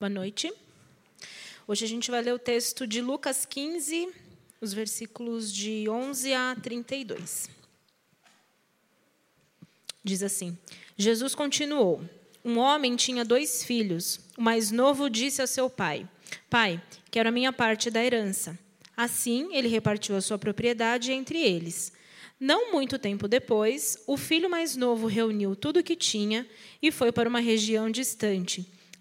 Boa noite. Hoje a gente vai ler o texto de Lucas 15, os versículos de 11 a 32. Diz assim: Jesus continuou: Um homem tinha dois filhos. O mais novo disse a seu pai: Pai, quero a minha parte da herança. Assim, ele repartiu a sua propriedade entre eles. Não muito tempo depois, o filho mais novo reuniu tudo o que tinha e foi para uma região distante,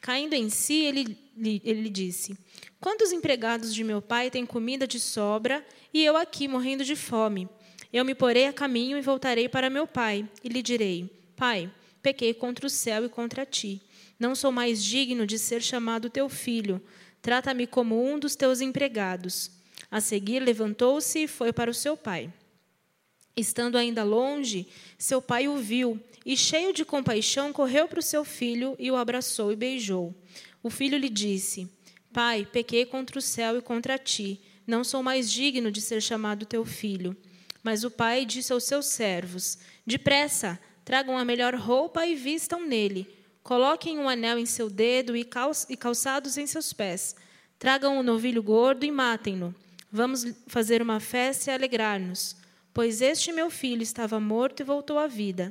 Caindo em si, ele, ele disse: Quantos empregados de meu pai têm comida de sobra e eu aqui morrendo de fome? Eu me porei a caminho e voltarei para meu pai, e lhe direi: Pai, pequei contra o céu e contra ti. Não sou mais digno de ser chamado teu filho. Trata-me como um dos teus empregados. A seguir, levantou-se e foi para o seu pai. Estando ainda longe, seu pai o viu e, cheio de compaixão, correu para o seu filho e o abraçou e beijou. O filho lhe disse: Pai, pequei contra o céu e contra ti. Não sou mais digno de ser chamado teu filho. Mas o pai disse aos seus servos: Depressa, tragam a melhor roupa e vistam nele. Coloquem um anel em seu dedo e calçados em seus pés. Tragam um novilho gordo e matem-no. Vamos fazer uma festa e alegrar-nos Pois este meu filho estava morto e voltou à vida,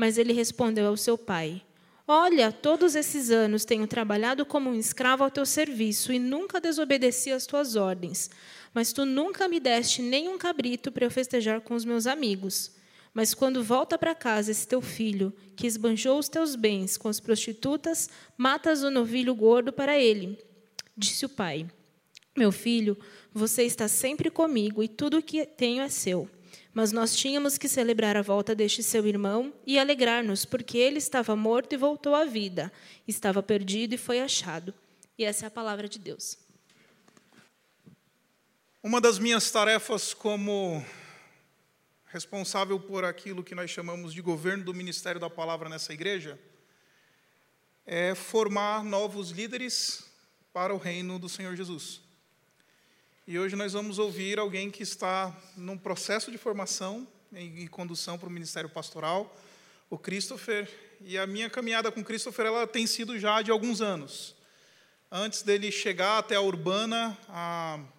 Mas ele respondeu ao seu pai: Olha, todos esses anos tenho trabalhado como um escravo ao teu serviço e nunca desobedeci às tuas ordens. Mas tu nunca me deste nem um cabrito para eu festejar com os meus amigos. Mas quando volta para casa esse teu filho, que esbanjou os teus bens com as prostitutas, matas o novilho gordo para ele. Disse o pai: Meu filho, você está sempre comigo e tudo o que tenho é seu. Mas nós tínhamos que celebrar a volta deste seu irmão e alegrar-nos, porque ele estava morto e voltou à vida, estava perdido e foi achado. E essa é a palavra de Deus. Uma das minhas tarefas como responsável por aquilo que nós chamamos de governo do ministério da palavra nessa igreja é formar novos líderes para o reino do Senhor Jesus. E hoje nós vamos ouvir alguém que está num processo de formação e condução para o ministério pastoral, o Christopher. E a minha caminhada com Christopher ela tem sido já de alguns anos. Antes dele chegar até a Urbana,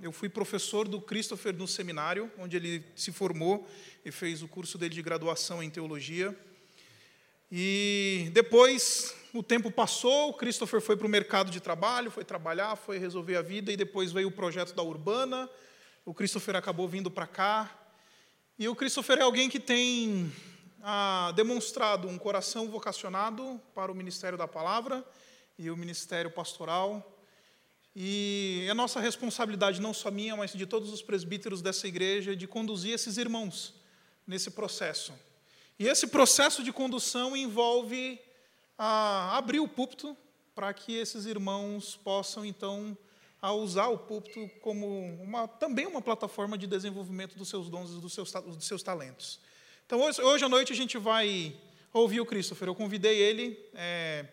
eu fui professor do Christopher no seminário, onde ele se formou e fez o curso dele de graduação em teologia. E depois o tempo passou, Christopher foi para o mercado de trabalho, foi trabalhar, foi resolver a vida, e depois veio o projeto da Urbana. O Christopher acabou vindo para cá. E o Christopher é alguém que tem ah, demonstrado um coração vocacionado para o ministério da palavra e o ministério pastoral. E é nossa responsabilidade, não só minha, mas de todos os presbíteros dessa igreja, de conduzir esses irmãos nesse processo. E esse processo de condução envolve a abrir o púlpito para que esses irmãos possam, então, a usar o púlpito como uma, também uma plataforma de desenvolvimento dos seus dons e dos seus, dos seus talentos. Então, hoje, hoje à noite a gente vai ouvir o Christopher. Eu convidei ele é,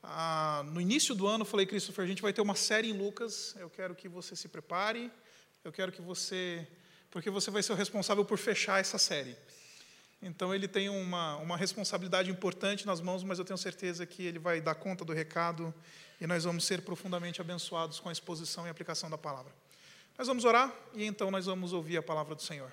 a, no início do ano, falei, Christopher, a gente vai ter uma série em Lucas, eu quero que você se prepare, eu quero que você... porque você vai ser o responsável por fechar essa série. Então ele tem uma, uma responsabilidade importante nas mãos, mas eu tenho certeza que ele vai dar conta do recado e nós vamos ser profundamente abençoados com a exposição e aplicação da palavra. Nós vamos orar e então nós vamos ouvir a palavra do Senhor.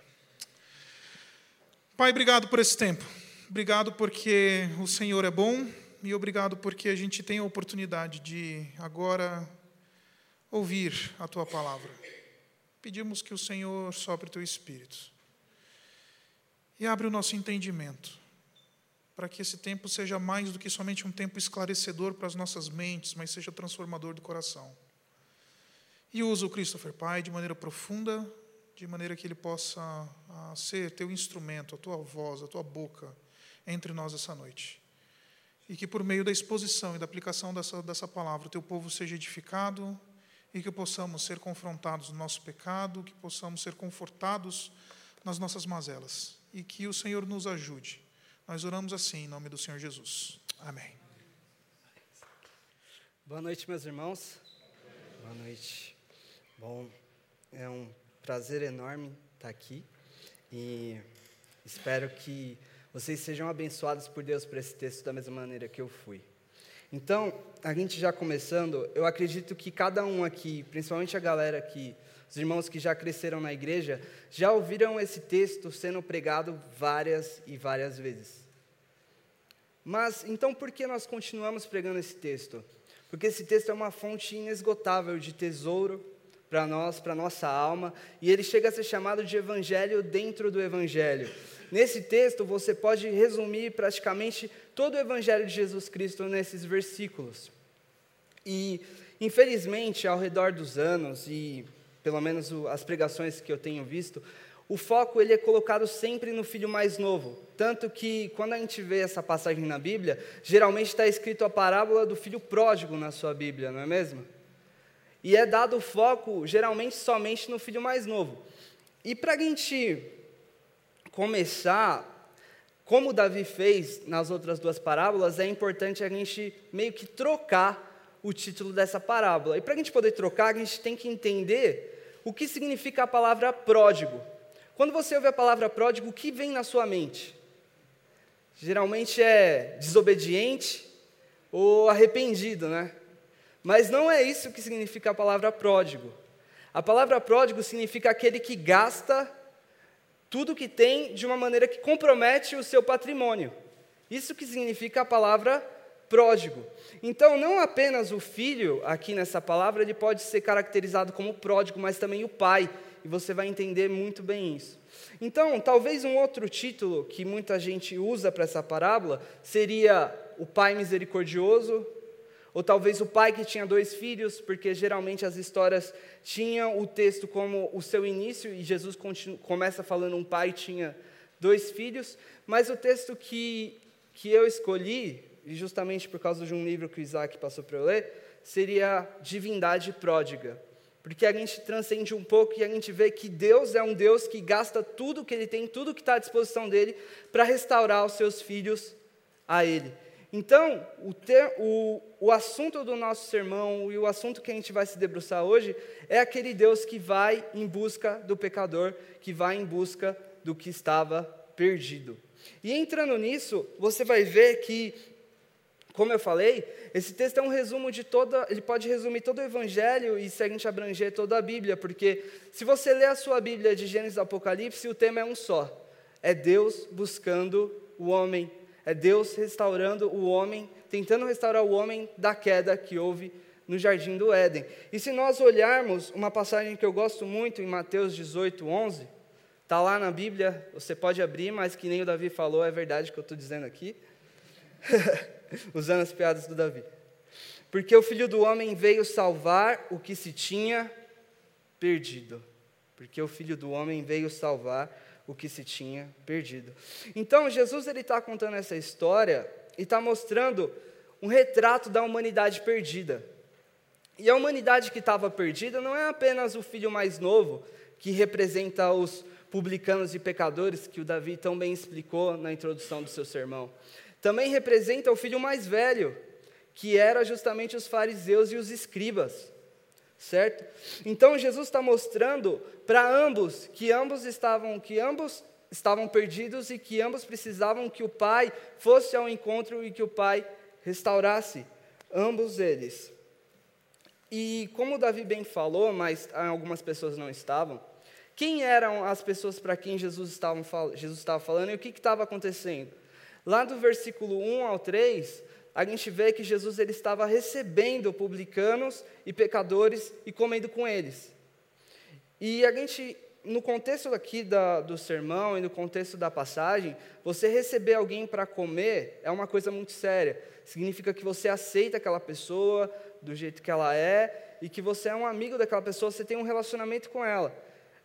Pai, obrigado por esse tempo. Obrigado porque o Senhor é bom e obrigado porque a gente tem a oportunidade de agora ouvir a tua palavra. Pedimos que o Senhor sopre o teu espírito e abre o nosso entendimento, para que esse tempo seja mais do que somente um tempo esclarecedor para as nossas mentes, mas seja transformador do coração. E usa o Christopher Pai de maneira profunda, de maneira que ele possa ah, ser teu instrumento, a tua voz, a tua boca entre nós essa noite. E que por meio da exposição e da aplicação dessa, dessa palavra, o teu povo seja edificado e que possamos ser confrontados no nosso pecado, que possamos ser confortados nas nossas mazelas e que o Senhor nos ajude. Nós oramos assim em nome do Senhor Jesus. Amém. Boa noite, meus irmãos. Boa noite. Bom, é um prazer enorme estar aqui e espero que vocês sejam abençoados por Deus por esse texto da mesma maneira que eu fui. Então, a gente já começando, eu acredito que cada um aqui, principalmente a galera aqui, os irmãos que já cresceram na igreja, já ouviram esse texto sendo pregado várias e várias vezes. Mas então por que nós continuamos pregando esse texto? Porque esse texto é uma fonte inesgotável de tesouro para nós, para nossa alma, e ele chega a ser chamado de evangelho dentro do evangelho. Nesse texto, você pode resumir praticamente todo o evangelho de Jesus Cristo nesses versículos. E, infelizmente, ao redor dos anos, e pelo menos as pregações que eu tenho visto, o foco ele é colocado sempre no filho mais novo. Tanto que, quando a gente vê essa passagem na Bíblia, geralmente está escrito a parábola do filho pródigo na sua Bíblia, não é mesmo? E é dado foco, geralmente, somente no filho mais novo. E para a gente começar, como Davi fez nas outras duas parábolas, é importante a gente meio que trocar o título dessa parábola. E para a gente poder trocar, a gente tem que entender o que significa a palavra pródigo. Quando você ouve a palavra pródigo, o que vem na sua mente? Geralmente é desobediente ou arrependido, né? Mas não é isso que significa a palavra pródigo. A palavra pródigo significa aquele que gasta tudo que tem de uma maneira que compromete o seu patrimônio. Isso que significa a palavra pródigo. Então, não apenas o filho, aqui nessa palavra, ele pode ser caracterizado como pródigo, mas também o pai, e você vai entender muito bem isso. Então, talvez um outro título que muita gente usa para essa parábola seria o pai misericordioso, ou talvez o pai que tinha dois filhos, porque geralmente as histórias tinham o texto como o seu início, e Jesus continua, começa falando um pai tinha dois filhos, mas o texto que, que eu escolhi, e justamente por causa de um livro que o Isaac passou para eu ler, seria Divindade Pródiga. Porque a gente transcende um pouco e a gente vê que Deus é um Deus que gasta tudo que Ele tem, tudo que está à disposição dele, para restaurar os seus filhos a Ele. Então, o, ter, o, o assunto do nosso sermão e o assunto que a gente vai se debruçar hoje é aquele Deus que vai em busca do pecador, que vai em busca do que estava perdido. E entrando nisso, você vai ver que, como eu falei, esse texto é um resumo de toda, ele pode resumir todo o evangelho e se a gente abranger toda a Bíblia, porque se você ler a sua Bíblia de Gênesis e Apocalipse, o tema é um só: é Deus buscando o homem é Deus restaurando o homem, tentando restaurar o homem da queda que houve no jardim do Éden. E se nós olharmos uma passagem que eu gosto muito em Mateus 18, 11, está lá na Bíblia, você pode abrir, mas que nem o Davi falou, é verdade que eu estou dizendo aqui, usando as piadas do Davi. Porque o filho do homem veio salvar o que se tinha perdido. Porque o filho do homem veio salvar o que se tinha perdido. Então, Jesus está contando essa história e está mostrando um retrato da humanidade perdida. E a humanidade que estava perdida não é apenas o filho mais novo, que representa os publicanos e pecadores, que o Davi tão bem explicou na introdução do seu sermão. Também representa o filho mais velho, que era justamente os fariseus e os escribas certo? Então Jesus está mostrando para ambos que ambos estavam que ambos estavam perdidos e que ambos precisavam que o Pai fosse ao encontro e que o Pai restaurasse ambos eles. E como Davi bem falou, mas algumas pessoas não estavam, quem eram as pessoas para quem Jesus estava, Jesus estava falando e o que estava acontecendo? Lá do versículo 1 ao 3, a gente vê que Jesus ele estava recebendo publicanos e pecadores e comendo com eles. E a gente, no contexto aqui da, do sermão e no contexto da passagem, você receber alguém para comer é uma coisa muito séria. Significa que você aceita aquela pessoa do jeito que ela é e que você é um amigo daquela pessoa, você tem um relacionamento com ela.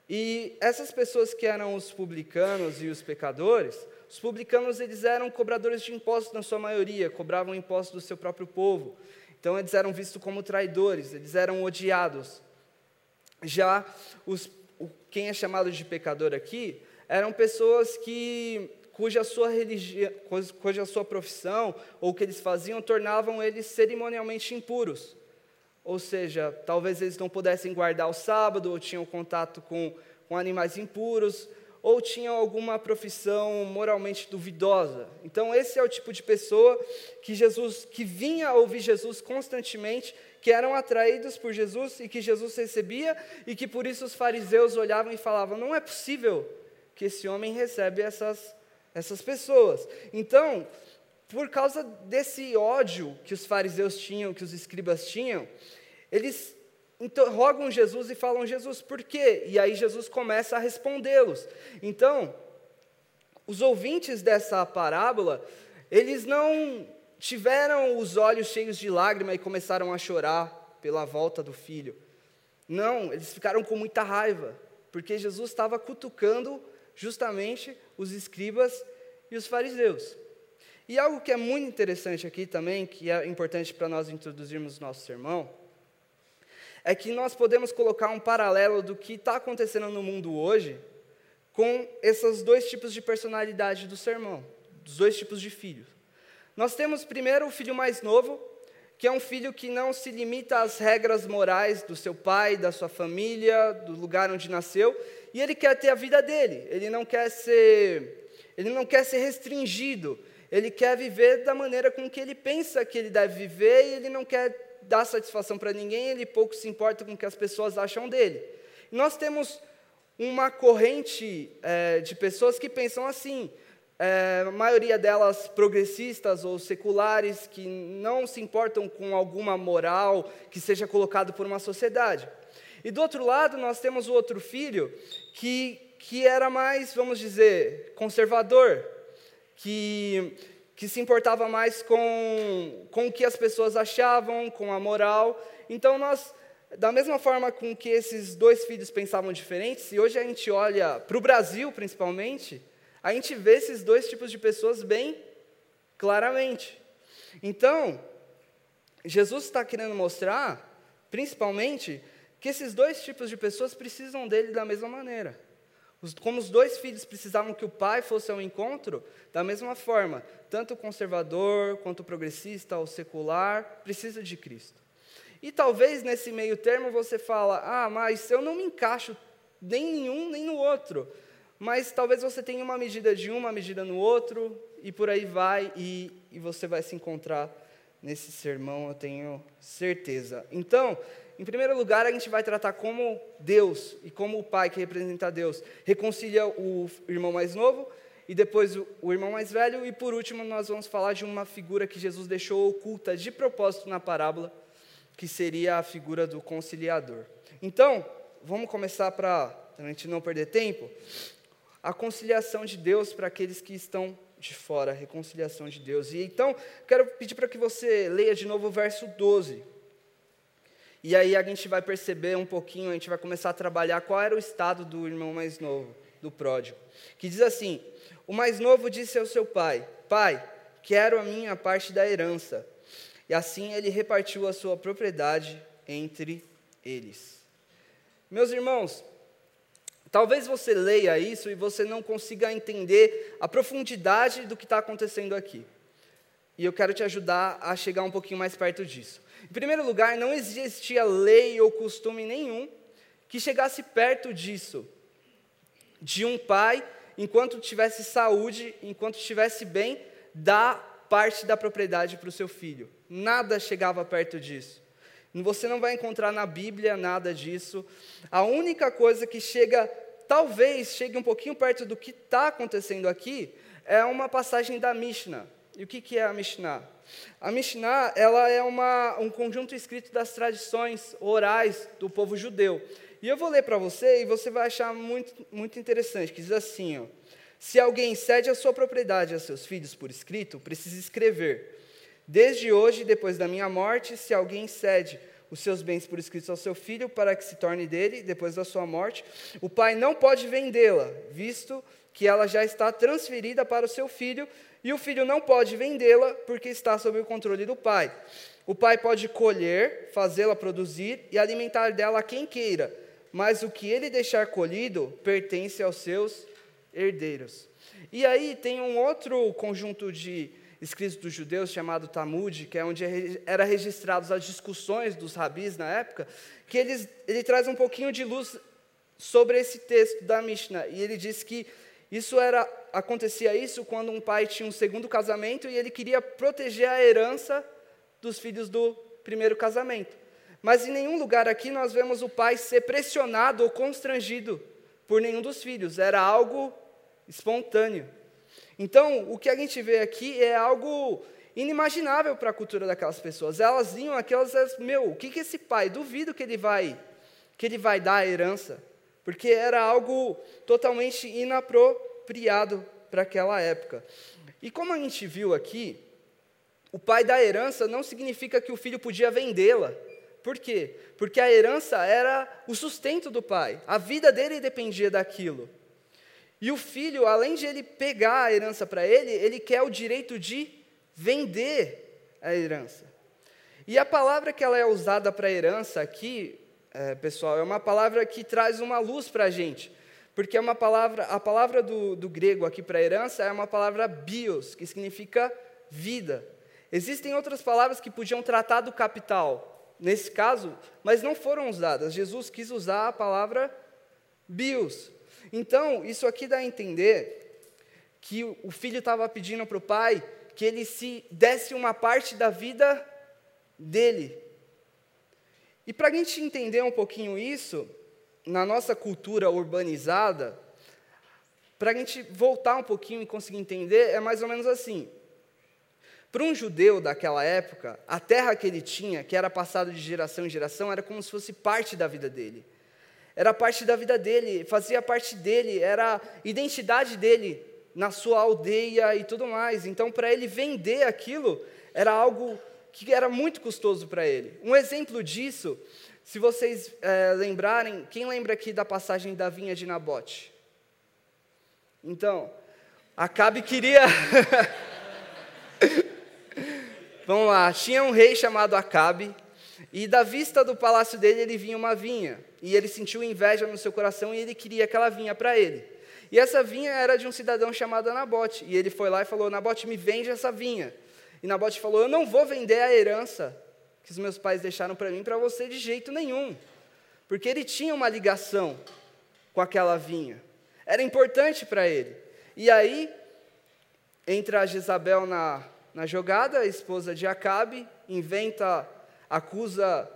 E essas pessoas que eram os publicanos e os pecadores, os publicanos eles eram cobradores de impostos na sua maioria, cobravam impostos do seu próprio povo. Então eles eram vistos como traidores, eles eram odiados. Já os, quem é chamado de pecador aqui eram pessoas que cuja sua religião, cuja sua profissão ou o que eles faziam tornavam eles cerimonialmente impuros. Ou seja, talvez eles não pudessem guardar o sábado, ou tinham contato com, com animais impuros, ou tinham alguma profissão moralmente duvidosa. Então esse é o tipo de pessoa que Jesus que vinha ouvir Jesus constantemente, que eram atraídos por Jesus e que Jesus recebia e que por isso os fariseus olhavam e falavam: "Não é possível que esse homem recebe essas essas pessoas". Então, por causa desse ódio que os fariseus tinham, que os escribas tinham, eles interrogam Jesus e falam: Jesus, por quê? E aí Jesus começa a respondê-los. Então, os ouvintes dessa parábola, eles não tiveram os olhos cheios de lágrima e começaram a chorar pela volta do filho. Não, eles ficaram com muita raiva, porque Jesus estava cutucando justamente os escribas e os fariseus. E algo que é muito interessante aqui também, que é importante para nós introduzirmos nosso sermão, é que nós podemos colocar um paralelo do que está acontecendo no mundo hoje com esses dois tipos de personalidade do sermão, dos dois tipos de filhos. Nós temos primeiro o filho mais novo, que é um filho que não se limita às regras morais do seu pai, da sua família, do lugar onde nasceu, e ele quer ter a vida dele. Ele não quer ser, ele não quer ser restringido. Ele quer viver da maneira com que ele pensa que ele deve viver e ele não quer dá satisfação para ninguém, ele pouco se importa com o que as pessoas acham dele. Nós temos uma corrente é, de pessoas que pensam assim, é, a maioria delas progressistas ou seculares, que não se importam com alguma moral que seja colocado por uma sociedade. E do outro lado, nós temos o outro filho, que, que era mais, vamos dizer, conservador, que que se importava mais com, com o que as pessoas achavam, com a moral. Então, nós, da mesma forma com que esses dois filhos pensavam diferentes, e hoje a gente olha para o Brasil, principalmente, a gente vê esses dois tipos de pessoas bem claramente. Então, Jesus está querendo mostrar, principalmente, que esses dois tipos de pessoas precisam dele da mesma maneira. Como os dois filhos precisavam que o pai fosse ao encontro, da mesma forma, tanto o conservador quanto o progressista ou secular precisa de Cristo. E talvez nesse meio termo você fala: "Ah, mas eu não me encaixo nem em um nem no outro". Mas talvez você tenha uma medida de um, uma medida no outro, e por aí vai, e, e você vai se encontrar nesse sermão, eu tenho certeza. Então, em primeiro lugar, a gente vai tratar como Deus e como o Pai que representa Deus reconcilia o irmão mais novo e depois o irmão mais velho e por último nós vamos falar de uma figura que Jesus deixou oculta de propósito na parábola, que seria a figura do conciliador. Então, vamos começar para a gente não perder tempo. A conciliação de Deus para aqueles que estão de fora, a reconciliação de Deus. E então, quero pedir para que você leia de novo o verso 12. E aí a gente vai perceber um pouquinho, a gente vai começar a trabalhar qual era o estado do irmão mais novo, do pródigo. Que diz assim: O mais novo disse ao seu pai: Pai, quero a minha parte da herança. E assim ele repartiu a sua propriedade entre eles. Meus irmãos, talvez você leia isso e você não consiga entender a profundidade do que está acontecendo aqui. E eu quero te ajudar a chegar um pouquinho mais perto disso. Em primeiro lugar, não existia lei ou costume nenhum que chegasse perto disso, de um pai, enquanto tivesse saúde, enquanto estivesse bem, dar parte da propriedade para o seu filho. Nada chegava perto disso. Você não vai encontrar na Bíblia nada disso. A única coisa que chega, talvez chegue um pouquinho perto do que está acontecendo aqui, é uma passagem da Mishnah. E o que, é a Mishnah? A Mishnah ela é uma, um conjunto escrito das tradições orais do povo judeu. E eu vou ler para você e você vai achar muito, muito interessante, que diz assim, ó, se alguém cede a sua propriedade a seus filhos por escrito, precisa escrever. Desde hoje, depois da minha morte, se alguém cede os seus bens por escrito ao seu filho para que se torne dele, depois da sua morte, o pai não pode vendê-la, visto que ela já está transferida para o seu filho, e o filho não pode vendê-la porque está sob o controle do pai. O pai pode colher, fazê-la produzir e alimentar dela quem queira, mas o que ele deixar colhido pertence aos seus herdeiros. E aí tem um outro conjunto de escritos dos judeus chamado Talmud, que é onde era registrados as discussões dos rabis na época, que eles, ele traz um pouquinho de luz sobre esse texto da Mishnah. E ele diz que isso era acontecia isso quando um pai tinha um segundo casamento e ele queria proteger a herança dos filhos do primeiro casamento. Mas em nenhum lugar aqui nós vemos o pai ser pressionado ou constrangido por nenhum dos filhos, era algo espontâneo. Então, o que a gente vê aqui é algo inimaginável para a cultura daquelas pessoas. Elas iam aquelas, meu, o que que esse pai? Duvido que ele vai que ele vai dar a herança, porque era algo totalmente inapropriado para aquela época. E como a gente viu aqui, o pai da herança não significa que o filho podia vendê-la. Por quê? Porque a herança era o sustento do pai. A vida dele dependia daquilo. E o filho, além de ele pegar a herança para ele, ele quer o direito de vender a herança. E a palavra que ela é usada para herança aqui, é, pessoal, é uma palavra que traz uma luz para a gente. Porque é uma palavra, a palavra do, do grego aqui para herança é uma palavra bios, que significa vida. Existem outras palavras que podiam tratar do capital, nesse caso, mas não foram usadas. Jesus quis usar a palavra bios. Então, isso aqui dá a entender que o filho estava pedindo para o pai que ele se desse uma parte da vida dele. E para a gente entender um pouquinho isso, na nossa cultura urbanizada, para a gente voltar um pouquinho e conseguir entender, é mais ou menos assim. Para um judeu daquela época, a terra que ele tinha, que era passada de geração em geração, era como se fosse parte da vida dele. Era parte da vida dele, fazia parte dele, era a identidade dele na sua aldeia e tudo mais. Então, para ele vender aquilo, era algo que era muito custoso para ele. Um exemplo disso, se vocês é, lembrarem, quem lembra aqui da passagem da vinha de Nabote? Então, Acabe queria. Vamos lá, tinha um rei chamado Acabe, e da vista do palácio dele ele vinha uma vinha, e ele sentiu inveja no seu coração e ele queria aquela vinha para ele. E essa vinha era de um cidadão chamado Nabote, e ele foi lá e falou: Nabote, me vende essa vinha. E Nabote falou: Eu não vou vender a herança que os meus pais deixaram para mim para você de jeito nenhum, porque ele tinha uma ligação com aquela vinha, era importante para ele. E aí entra Jezabel na, na jogada, a esposa de Acabe, inventa, acusa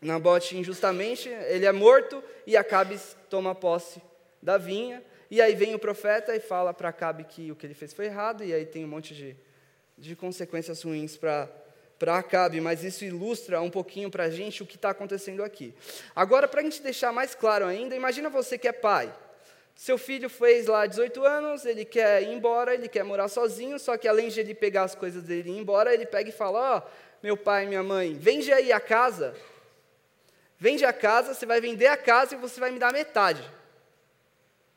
Nabote injustamente, ele é morto e Acabe toma posse da vinha. E aí vem o profeta e fala para Acabe que o que ele fez foi errado, e aí tem um monte de, de consequências ruins para para Acabe, mas isso ilustra um pouquinho para a gente o que está acontecendo aqui. Agora, para a gente deixar mais claro ainda, imagina você que é pai. Seu filho fez lá 18 anos, ele quer ir embora, ele quer morar sozinho, só que além de ele pegar as coisas dele e ir embora, ele pega e fala: Ó, oh, meu pai minha mãe, vende aí a casa. Vende a casa, você vai vender a casa e você vai me dar metade.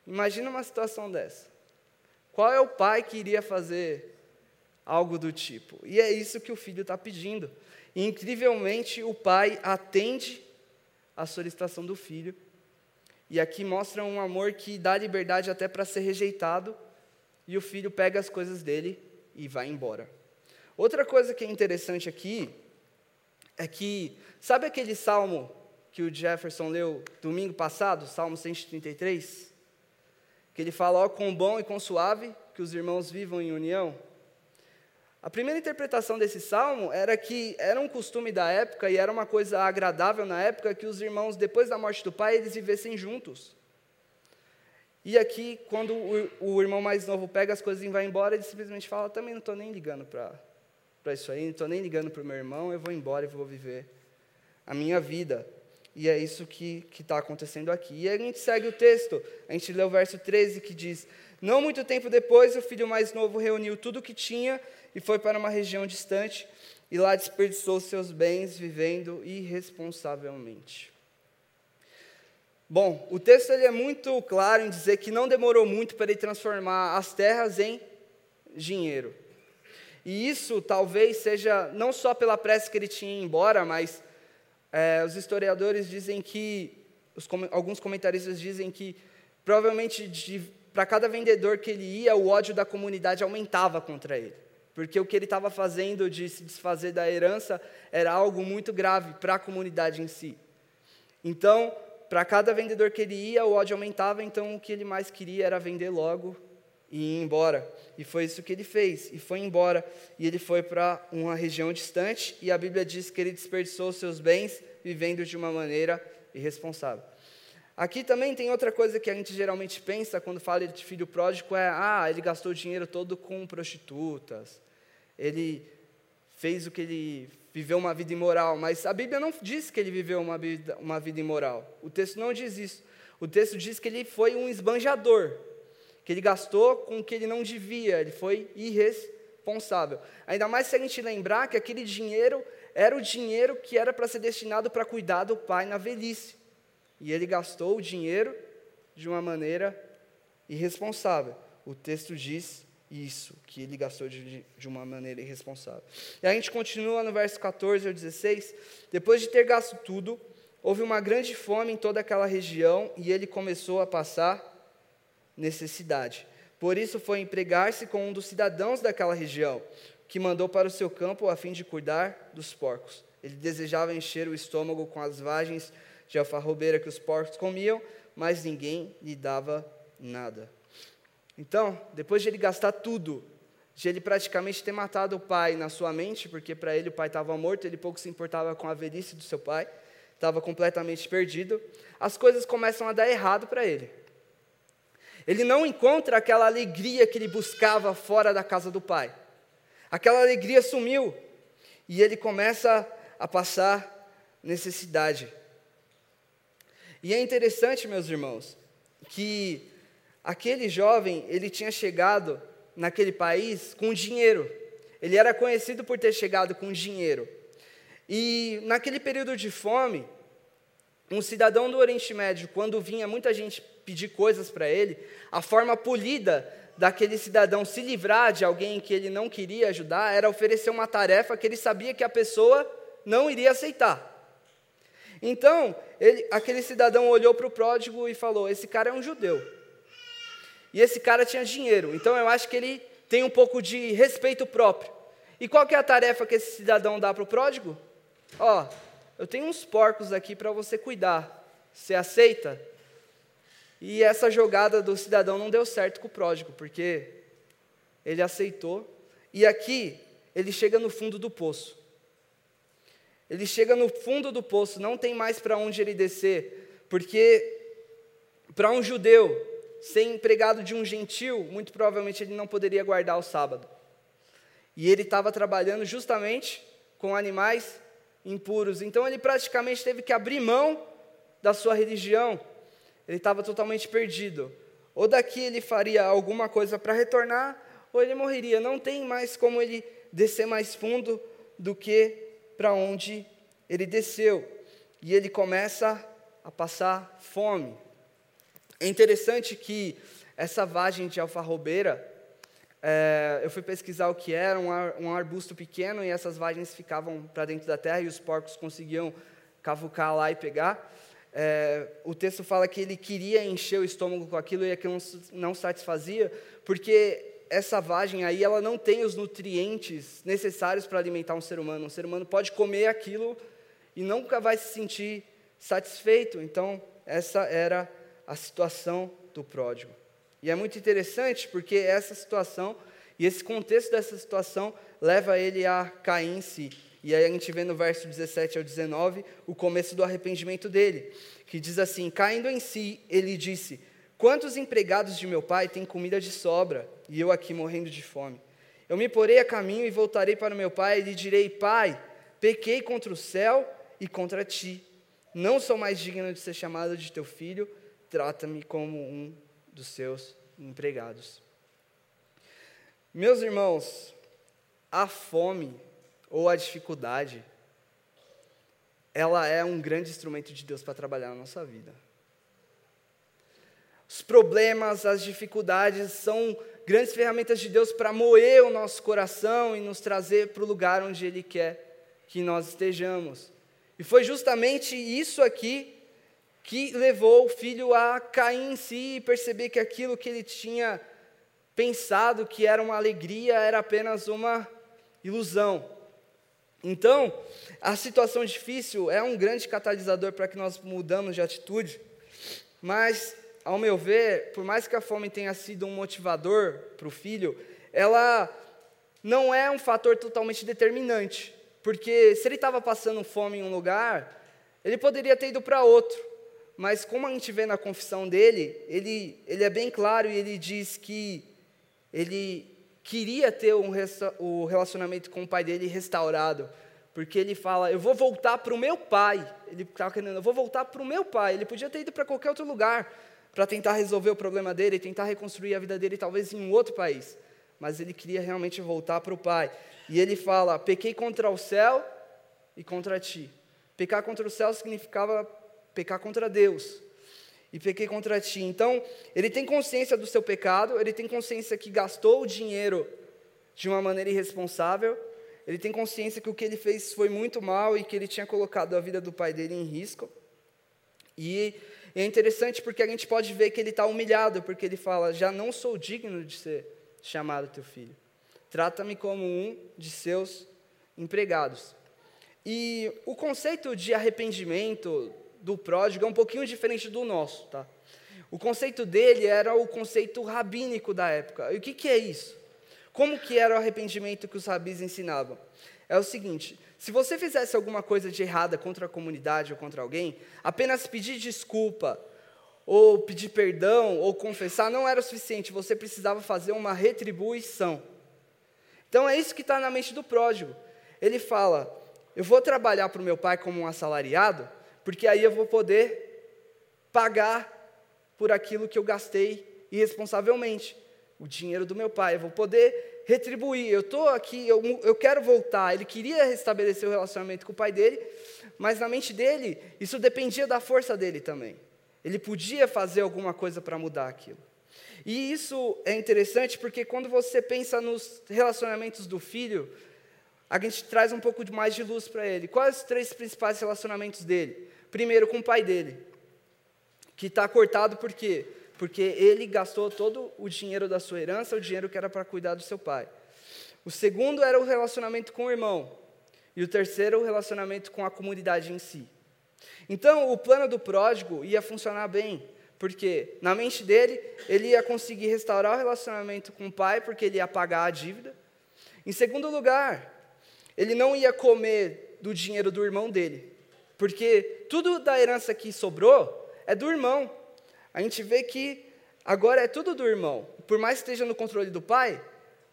Imagina uma situação dessa. Qual é o pai que iria fazer algo do tipo? E é isso que o filho está pedindo. E, incrivelmente, o pai atende à solicitação do filho e aqui mostra um amor que dá liberdade até para ser rejeitado, e o filho pega as coisas dele e vai embora. Outra coisa que é interessante aqui é que, sabe aquele salmo que o Jefferson leu domingo passado, Salmo 133? Que ele fala, ó, com bom e com suave, que os irmãos vivam em união. A primeira interpretação desse salmo era que era um costume da época e era uma coisa agradável na época que os irmãos, depois da morte do pai, eles vivessem juntos. E aqui, quando o, o irmão mais novo pega as coisas e vai embora, ele simplesmente fala: Também não estou nem ligando para isso aí, não estou nem ligando para o meu irmão, eu vou embora e vou viver a minha vida. E é isso que está acontecendo aqui. E a gente segue o texto, a gente lê o verso 13 que diz: Não muito tempo depois, o filho mais novo reuniu tudo o que tinha e foi para uma região distante, e lá desperdiçou seus bens vivendo irresponsavelmente. Bom, o texto ele é muito claro em dizer que não demorou muito para ele transformar as terras em dinheiro. E isso talvez seja não só pela pressa que ele tinha embora, mas é, os historiadores dizem que, os, alguns comentaristas dizem que provavelmente para cada vendedor que ele ia, o ódio da comunidade aumentava contra ele. Porque o que ele estava fazendo de se desfazer da herança era algo muito grave para a comunidade em si. Então, para cada vendedor que ele ia, o ódio aumentava, então o que ele mais queria era vender logo e ir embora. E foi isso que ele fez, e foi embora. E ele foi para uma região distante, e a Bíblia diz que ele desperdiçou seus bens vivendo de uma maneira irresponsável. Aqui também tem outra coisa que a gente geralmente pensa quando fala de filho pródigo é, ah, ele gastou o dinheiro todo com prostitutas. Ele fez o que ele viveu uma vida imoral, mas a Bíblia não diz que ele viveu uma vida, uma vida imoral. O texto não diz isso. O texto diz que ele foi um esbanjador que ele gastou com o que ele não devia, ele foi irresponsável. Ainda mais se a gente lembrar que aquele dinheiro era o dinheiro que era para ser destinado para cuidar do pai na velhice. E ele gastou o dinheiro de uma maneira irresponsável. O texto diz isso, que ele gastou de, de uma maneira irresponsável. E a gente continua no verso 14 ao 16. Depois de ter gasto tudo, houve uma grande fome em toda aquela região e ele começou a passar necessidade. Por isso foi empregar-se com um dos cidadãos daquela região, que mandou para o seu campo a fim de cuidar dos porcos. Ele desejava encher o estômago com as vagens de alfarrobeira que os porcos comiam, mas ninguém lhe dava nada. Então, depois de ele gastar tudo, de ele praticamente ter matado o pai na sua mente, porque para ele o pai estava morto, ele pouco se importava com a velhice do seu pai, estava completamente perdido, as coisas começam a dar errado para ele. Ele não encontra aquela alegria que ele buscava fora da casa do pai. Aquela alegria sumiu e ele começa a passar necessidade. E é interessante, meus irmãos, que aquele jovem, ele tinha chegado naquele país com dinheiro. Ele era conhecido por ter chegado com dinheiro. E naquele período de fome, um cidadão do Oriente Médio, quando vinha muita gente pedir coisas para ele, a forma polida daquele cidadão se livrar de alguém que ele não queria ajudar era oferecer uma tarefa que ele sabia que a pessoa não iria aceitar. Então, ele, aquele cidadão olhou para o pródigo e falou: Esse cara é um judeu. E esse cara tinha dinheiro, então eu acho que ele tem um pouco de respeito próprio. E qual que é a tarefa que esse cidadão dá para o pródigo? Ó, eu tenho uns porcos aqui para você cuidar. Você aceita? E essa jogada do cidadão não deu certo com o pródigo, porque ele aceitou. E aqui, ele chega no fundo do poço. Ele chega no fundo do poço, não tem mais para onde ele descer, porque para um judeu ser empregado de um gentil, muito provavelmente ele não poderia guardar o sábado. E ele estava trabalhando justamente com animais impuros. Então ele praticamente teve que abrir mão da sua religião. Ele estava totalmente perdido. Ou daqui ele faria alguma coisa para retornar, ou ele morreria. Não tem mais como ele descer mais fundo do que para onde ele desceu. E ele começa a passar fome. É interessante que essa vagem de alfarrobeira, é, eu fui pesquisar o que era, um, ar, um arbusto pequeno, e essas vagens ficavam para dentro da terra e os porcos conseguiam cavucar lá e pegar. É, o texto fala que ele queria encher o estômago com aquilo e aquilo não satisfazia, porque essa vagem aí ela não tem os nutrientes necessários para alimentar um ser humano. Um ser humano pode comer aquilo e nunca vai se sentir satisfeito. Então, essa era a situação do pródigo. E é muito interessante porque essa situação e esse contexto dessa situação leva ele a cair em si. E aí a gente vê no verso 17 ao 19 o começo do arrependimento dele, que diz assim: Caindo em si, ele disse: Quantos empregados de meu pai têm comida de sobra e eu aqui morrendo de fome? Eu me porei a caminho e voltarei para meu pai e lhe direi: Pai, pequei contra o céu e contra ti. Não sou mais digno de ser chamado de teu filho, trata-me como um dos seus empregados. Meus irmãos, a fome ou a dificuldade, ela é um grande instrumento de Deus para trabalhar na nossa vida. Os problemas, as dificuldades são grandes ferramentas de Deus para moer o nosso coração e nos trazer para o lugar onde Ele quer que nós estejamos. E foi justamente isso aqui que levou o filho a cair em si e perceber que aquilo que ele tinha pensado que era uma alegria era apenas uma ilusão. Então, a situação difícil é um grande catalisador para que nós mudamos de atitude, mas ao meu ver, por mais que a fome tenha sido um motivador para o filho, ela não é um fator totalmente determinante. Porque se ele estava passando fome em um lugar, ele poderia ter ido para outro. Mas como a gente vê na confissão dele, ele, ele é bem claro e ele diz que ele queria ter um, o relacionamento com o pai dele restaurado. Porque ele fala, eu vou voltar para o meu pai. Ele estava querendo, eu vou voltar para o meu pai. Ele podia ter ido para qualquer outro lugar para tentar resolver o problema dele, tentar reconstruir a vida dele, talvez em um outro país. Mas ele queria realmente voltar para o Pai. E ele fala: pequei contra o céu e contra ti. Pecar contra o céu significava pecar contra Deus. E pequei contra ti. Então, ele tem consciência do seu pecado, ele tem consciência que gastou o dinheiro de uma maneira irresponsável, ele tem consciência que o que ele fez foi muito mal e que ele tinha colocado a vida do pai dele em risco. E é interessante porque a gente pode ver que ele está humilhado, porque ele fala: Já não sou digno de ser chamado teu filho. Trata-me como um de seus empregados. E o conceito de arrependimento do pródigo é um pouquinho diferente do nosso, tá? O conceito dele era o conceito rabínico da época. E o que, que é isso? Como que era o arrependimento que os rabis ensinavam? É o seguinte: se você fizesse alguma coisa de errada contra a comunidade ou contra alguém, apenas pedir desculpa, ou pedir perdão, ou confessar não era o suficiente, você precisava fazer uma retribuição. Então é isso que está na mente do pródigo. Ele fala: Eu vou trabalhar para o meu pai como um assalariado, porque aí eu vou poder pagar por aquilo que eu gastei irresponsavelmente o dinheiro do meu pai. Eu vou poder retribuir. Eu estou aqui, eu, eu quero voltar. Ele queria restabelecer o relacionamento com o pai dele, mas na mente dele, isso dependia da força dele também. Ele podia fazer alguma coisa para mudar aquilo. E isso é interessante porque quando você pensa nos relacionamentos do filho, a gente traz um pouco mais de luz para ele. Quais os três principais relacionamentos dele? Primeiro, com o pai dele, que está cortado por quê? porque ele gastou todo o dinheiro da sua herança, o dinheiro que era para cuidar do seu pai. O segundo era o relacionamento com o irmão. E o terceiro, o relacionamento com a comunidade em si. Então, o plano do pródigo ia funcionar bem, porque na mente dele, ele ia conseguir restaurar o relacionamento com o pai, porque ele ia pagar a dívida. Em segundo lugar, ele não ia comer do dinheiro do irmão dele, porque tudo da herança que sobrou é do irmão a gente vê que agora é tudo do irmão. Por mais que esteja no controle do pai,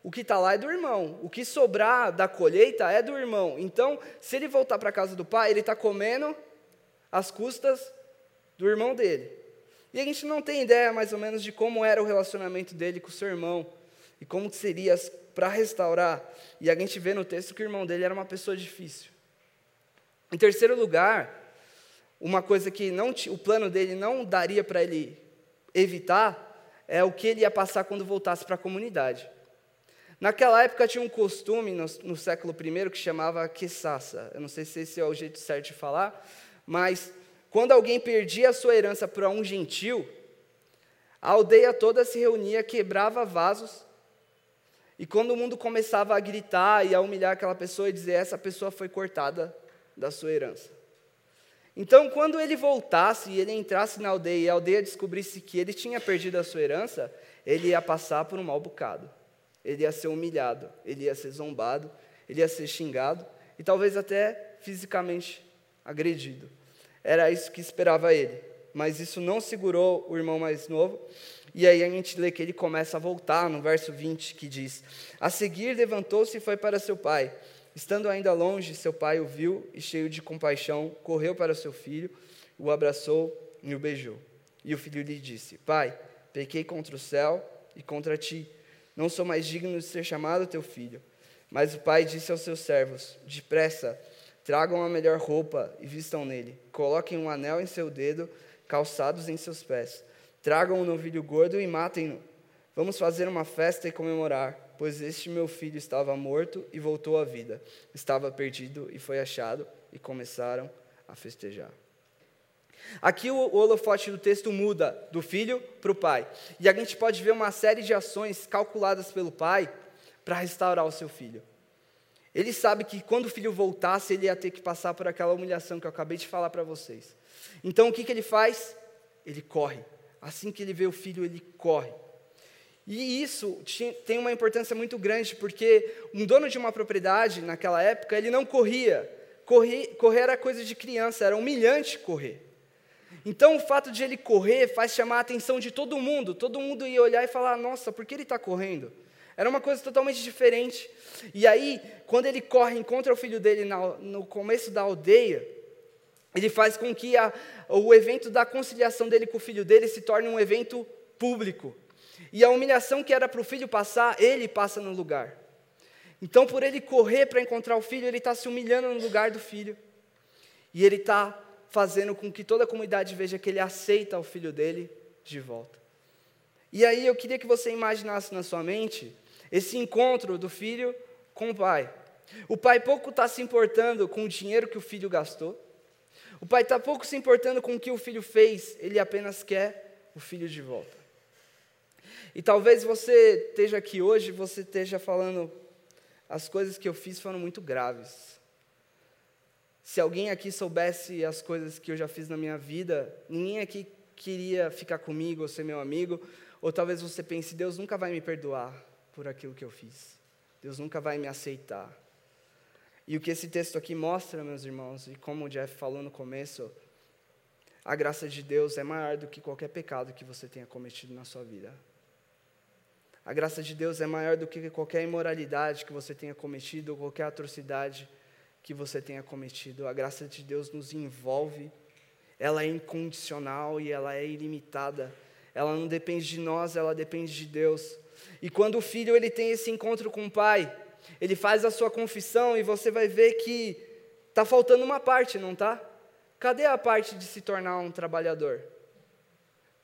o que está lá é do irmão. O que sobrar da colheita é do irmão. Então, se ele voltar para a casa do pai, ele está comendo as custas do irmão dele. E a gente não tem ideia mais ou menos de como era o relacionamento dele com o seu irmão e como seria para restaurar. E a gente vê no texto que o irmão dele era uma pessoa difícil. Em terceiro lugar, uma coisa que não, o plano dele não daria para ele evitar é o que ele ia passar quando voltasse para a comunidade. Naquela época tinha um costume no, no século I que chamava queçaça. Eu não sei se esse é o jeito certo de falar, mas quando alguém perdia a sua herança para um gentil, a aldeia toda se reunia, quebrava vasos, e quando o mundo começava a gritar e a humilhar aquela pessoa e dizer: essa pessoa foi cortada da sua herança. Então, quando ele voltasse e ele entrasse na aldeia e a aldeia descobrisse que ele tinha perdido a sua herança, ele ia passar por um mau bocado. Ele ia ser humilhado, ele ia ser zombado, ele ia ser xingado e talvez até fisicamente agredido. Era isso que esperava ele. Mas isso não segurou o irmão mais novo. E aí a gente lê que ele começa a voltar no verso 20, que diz: A seguir levantou-se e foi para seu pai. Estando ainda longe, seu pai o viu e, cheio de compaixão, correu para seu filho, o abraçou e o beijou. E o filho lhe disse: Pai, pequei contra o céu e contra ti. Não sou mais digno de ser chamado teu filho. Mas o pai disse aos seus servos: Depressa, tragam a melhor roupa e vistam nele. Coloquem um anel em seu dedo, calçados em seus pés. Tragam um novilho gordo e matem-no. Vamos fazer uma festa e comemorar, pois este meu filho estava morto e voltou à vida. Estava perdido e foi achado, e começaram a festejar. Aqui o holofote do texto muda do filho para o pai. E a gente pode ver uma série de ações calculadas pelo pai para restaurar o seu filho. Ele sabe que quando o filho voltasse, ele ia ter que passar por aquela humilhação que eu acabei de falar para vocês. Então o que, que ele faz? Ele corre. Assim que ele vê o filho, ele corre. E isso tem uma importância muito grande, porque um dono de uma propriedade, naquela época, ele não corria. Correr, correr era coisa de criança, era humilhante correr. Então, o fato de ele correr faz chamar a atenção de todo mundo. Todo mundo ia olhar e falar: Nossa, por que ele está correndo? Era uma coisa totalmente diferente. E aí, quando ele corre, encontra o filho dele no começo da aldeia, ele faz com que a, o evento da conciliação dele com o filho dele se torne um evento público. E a humilhação que era para o filho passar, ele passa no lugar. Então, por ele correr para encontrar o filho, ele está se humilhando no lugar do filho. E ele está fazendo com que toda a comunidade veja que ele aceita o filho dele de volta. E aí eu queria que você imaginasse na sua mente esse encontro do filho com o pai. O pai pouco está se importando com o dinheiro que o filho gastou. O pai está pouco se importando com o que o filho fez, ele apenas quer o filho de volta. E talvez você esteja aqui hoje, você esteja falando, as coisas que eu fiz foram muito graves. Se alguém aqui soubesse as coisas que eu já fiz na minha vida, ninguém aqui queria ficar comigo ou ser meu amigo, ou talvez você pense, Deus nunca vai me perdoar por aquilo que eu fiz. Deus nunca vai me aceitar. E o que esse texto aqui mostra, meus irmãos, e como o Jeff falou no começo, a graça de Deus é maior do que qualquer pecado que você tenha cometido na sua vida. A graça de Deus é maior do que qualquer imoralidade que você tenha cometido ou qualquer atrocidade que você tenha cometido. A graça de Deus nos envolve, ela é incondicional e ela é ilimitada. Ela não depende de nós, ela depende de Deus. E quando o filho ele tem esse encontro com o pai, ele faz a sua confissão e você vai ver que está faltando uma parte, não está? Cadê a parte de se tornar um trabalhador?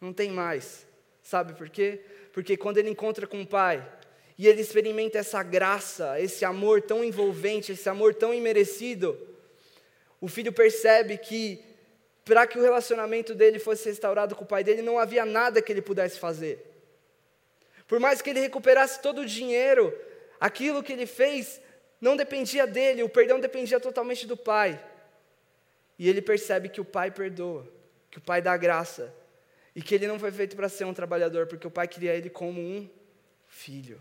Não tem mais. Sabe por quê? Porque quando ele encontra com o pai, e ele experimenta essa graça, esse amor tão envolvente, esse amor tão imerecido, o filho percebe que para que o relacionamento dele fosse restaurado com o pai dele, não havia nada que ele pudesse fazer. Por mais que ele recuperasse todo o dinheiro, aquilo que ele fez não dependia dele, o perdão dependia totalmente do pai. E ele percebe que o pai perdoa, que o pai dá graça, e que ele não foi feito para ser um trabalhador, porque o pai queria ele como um filho.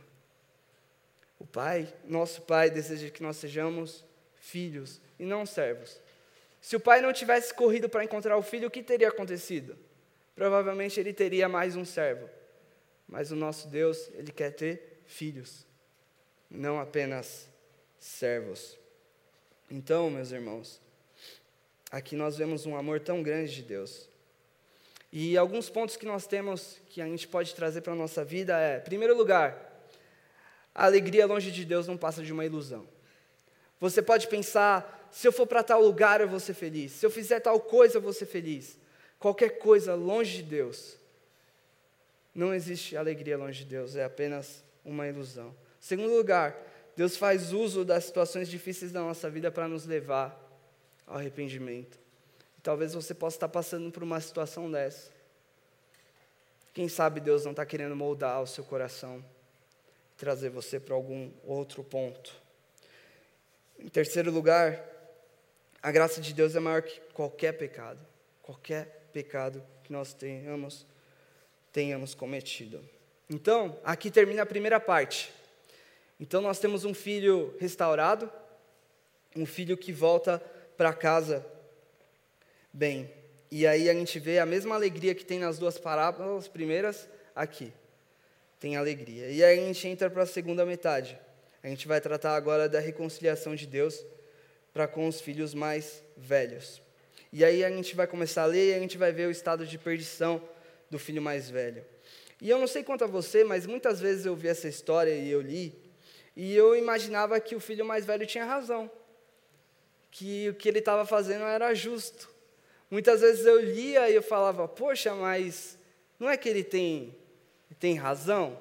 O Pai, nosso Pai, deseja que nós sejamos filhos e não servos. Se o pai não tivesse corrido para encontrar o filho, o que teria acontecido? Provavelmente ele teria mais um servo. Mas o nosso Deus, ele quer ter filhos, não apenas servos. Então, meus irmãos, aqui nós vemos um amor tão grande de Deus. E alguns pontos que nós temos que a gente pode trazer para a nossa vida é, primeiro lugar, a alegria longe de Deus não passa de uma ilusão. Você pode pensar: se eu for para tal lugar, eu vou ser feliz. Se eu fizer tal coisa, eu vou ser feliz. Qualquer coisa longe de Deus. Não existe alegria longe de Deus, é apenas uma ilusão. Segundo lugar, Deus faz uso das situações difíceis da nossa vida para nos levar ao arrependimento. Talvez você possa estar passando por uma situação dessa. Quem sabe Deus não está querendo moldar o seu coração trazer você para algum outro ponto. Em terceiro lugar, a graça de Deus é maior que qualquer pecado, qualquer pecado que nós tenhamos, tenhamos cometido. Então, aqui termina a primeira parte. Então, nós temos um filho restaurado, um filho que volta para casa bem. E aí a gente vê a mesma alegria que tem nas duas parábolas primeiras aqui tem alegria. E aí a gente entra para a segunda metade. A gente vai tratar agora da reconciliação de Deus para com os filhos mais velhos. E aí a gente vai começar a ler e a gente vai ver o estado de perdição do filho mais velho. E eu não sei quanto a você, mas muitas vezes eu vi essa história e eu li, e eu imaginava que o filho mais velho tinha razão, que o que ele estava fazendo era justo. Muitas vezes eu lia e eu falava, poxa, mas não é que ele tem, tem razão?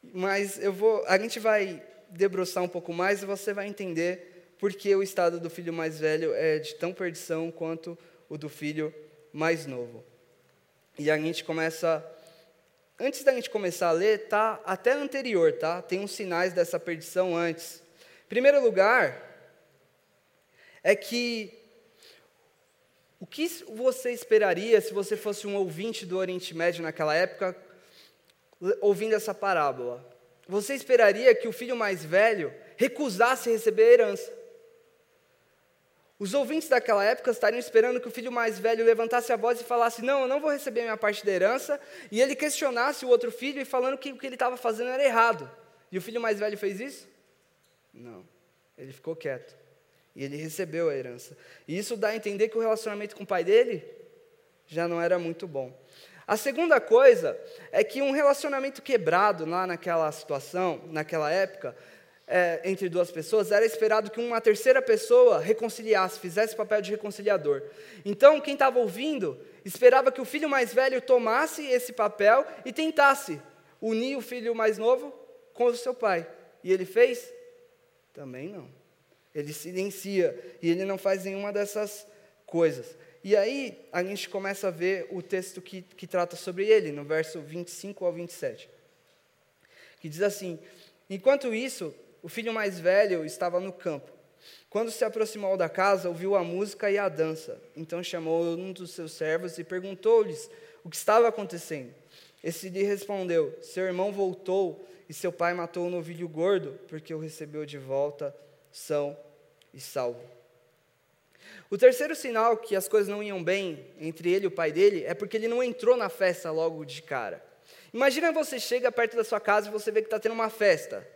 Mas eu vou, a gente vai debruçar um pouco mais e você vai entender porque o estado do filho mais velho é de tão perdição quanto o do filho mais novo. E a gente começa antes da gente começar a ler, tá até anterior, tá? Tem uns sinais dessa perdição antes. Primeiro lugar, é que o que você esperaria se você fosse um ouvinte do Oriente Médio naquela época, ouvindo essa parábola? Você esperaria que o filho mais velho recusasse receber a herança. Os ouvintes daquela época estariam esperando que o filho mais velho levantasse a voz e falasse: Não, eu não vou receber minha parte da herança, e ele questionasse o outro filho e falando que o que ele estava fazendo era errado. E o filho mais velho fez isso? Não. Ele ficou quieto. E ele recebeu a herança. E isso dá a entender que o relacionamento com o pai dele já não era muito bom. A segunda coisa é que um relacionamento quebrado lá naquela situação, naquela época, é, entre duas pessoas, era esperado que uma terceira pessoa reconciliasse, fizesse papel de reconciliador. Então, quem estava ouvindo esperava que o filho mais velho tomasse esse papel e tentasse unir o filho mais novo com o seu pai. E ele fez? Também não. Ele silencia e ele não faz nenhuma dessas coisas. E aí a gente começa a ver o texto que, que trata sobre ele, no verso 25 ao 27. Que diz assim: Enquanto isso, o filho mais velho estava no campo. Quando se aproximou da casa, ouviu a música e a dança. Então chamou um dos seus servos e perguntou-lhes o que estava acontecendo. Esse lhe respondeu: Seu irmão voltou e seu pai matou o um novilho gordo, porque o recebeu de volta são e salvo. O terceiro sinal que as coisas não iam bem entre ele e o pai dele é porque ele não entrou na festa logo de cara. Imagina você chega perto da sua casa e você vê que está tendo uma festa.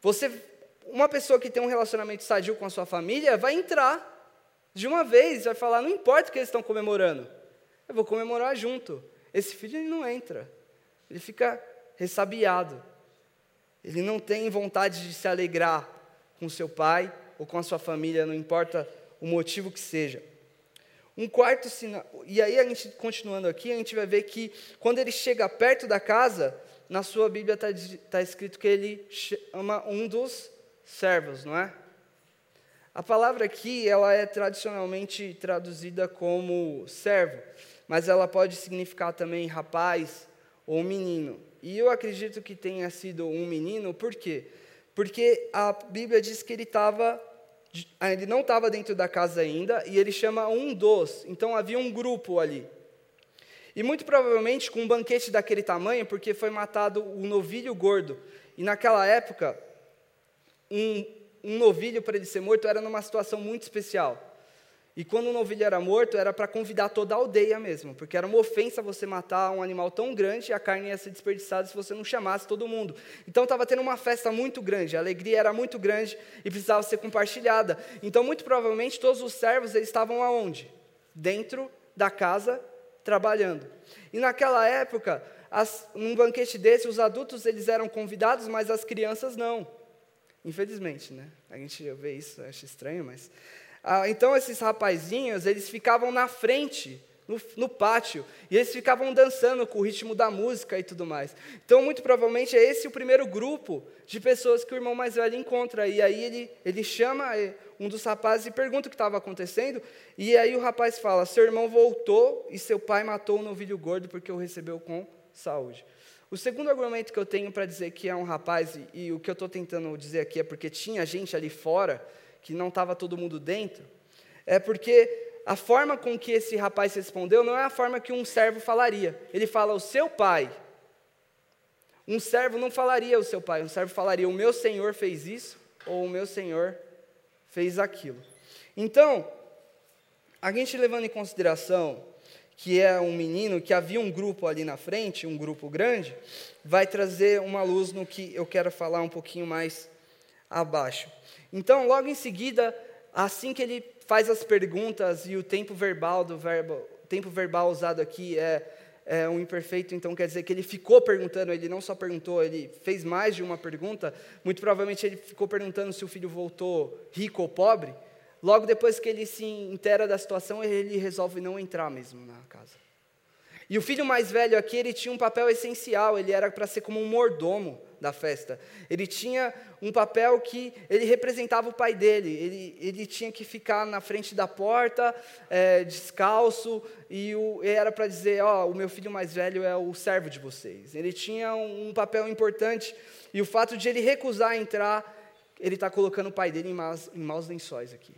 Você, uma pessoa que tem um relacionamento sadio com a sua família, vai entrar de uma vez, vai falar: não importa o que eles estão comemorando, eu vou comemorar junto. Esse filho ele não entra, ele fica ressabiado, ele não tem vontade de se alegrar com seu pai ou com a sua família, não importa o motivo que seja. Um quarto sinal, e aí a gente continuando aqui, a gente vai ver que quando ele chega perto da casa, na sua Bíblia está tá escrito que ele chama um dos servos, não é? A palavra aqui, ela é tradicionalmente traduzida como servo, mas ela pode significar também rapaz ou menino. E eu acredito que tenha sido um menino, por quê? Porque a Bíblia diz que ele estava ele não estava dentro da casa ainda, e ele chama um dos, então havia um grupo ali. E muito provavelmente com um banquete daquele tamanho, porque foi matado o um novilho gordo. E naquela época, um, um novilho para ele ser morto era numa situação muito especial. E quando um novilho era morto, era para convidar toda a aldeia mesmo, porque era uma ofensa você matar um animal tão grande e a carne ia ser desperdiçada se você não chamasse todo mundo. Então estava tendo uma festa muito grande, a alegria era muito grande e precisava ser compartilhada. Então, muito provavelmente, todos os servos eles estavam aonde? Dentro da casa trabalhando. E naquela época, as, num banquete desse, os adultos eles eram convidados, mas as crianças não. Infelizmente, né? A gente vê isso, acha estranho, mas... Ah, então, esses rapazinhos, eles ficavam na frente no, no, pátio, e eles ficavam dançando com o ritmo da música e tudo mais. Então, muito provavelmente, é esse o primeiro grupo de pessoas que o irmão mais velho encontra. E aí ele, ele chama eh, um dos rapazes e pergunta o que estava acontecendo, e aí o rapaz fala: Seu irmão voltou e seu pai matou um novilho gordo porque o recebeu com saúde. O segundo argumento que eu tenho para dizer que é um rapaz, e, e o que eu estou tentando dizer aqui é porque tinha gente ali fora, que não estava todo mundo dentro, é porque a forma com que esse rapaz respondeu não é a forma que um servo falaria. Ele fala, o seu pai. Um servo não falaria o seu pai, um servo falaria, o meu senhor fez isso, ou o meu senhor fez aquilo. Então, a gente levando em consideração que é um menino, que havia um grupo ali na frente, um grupo grande, vai trazer uma luz no que eu quero falar um pouquinho mais abaixo. Então, logo em seguida, assim que ele faz as perguntas e o tempo verbal do verbo, tempo verbal usado aqui é, é um imperfeito, então quer dizer que ele ficou perguntando, ele não só perguntou, ele fez mais de uma pergunta. Muito provavelmente ele ficou perguntando se o filho voltou rico ou pobre. Logo depois que ele se inteira da situação, ele resolve não entrar mesmo na casa. E o filho mais velho aqui, ele tinha um papel essencial, ele era para ser como um mordomo da festa. Ele tinha um papel que ele representava o pai dele. Ele, ele tinha que ficar na frente da porta, é, descalço, e, o, era para dizer: Ó, oh, o meu filho mais velho é o servo de vocês. Ele tinha um, um papel importante, e o fato de ele recusar entrar, ele está colocando o pai dele em maus, em maus lençóis aqui.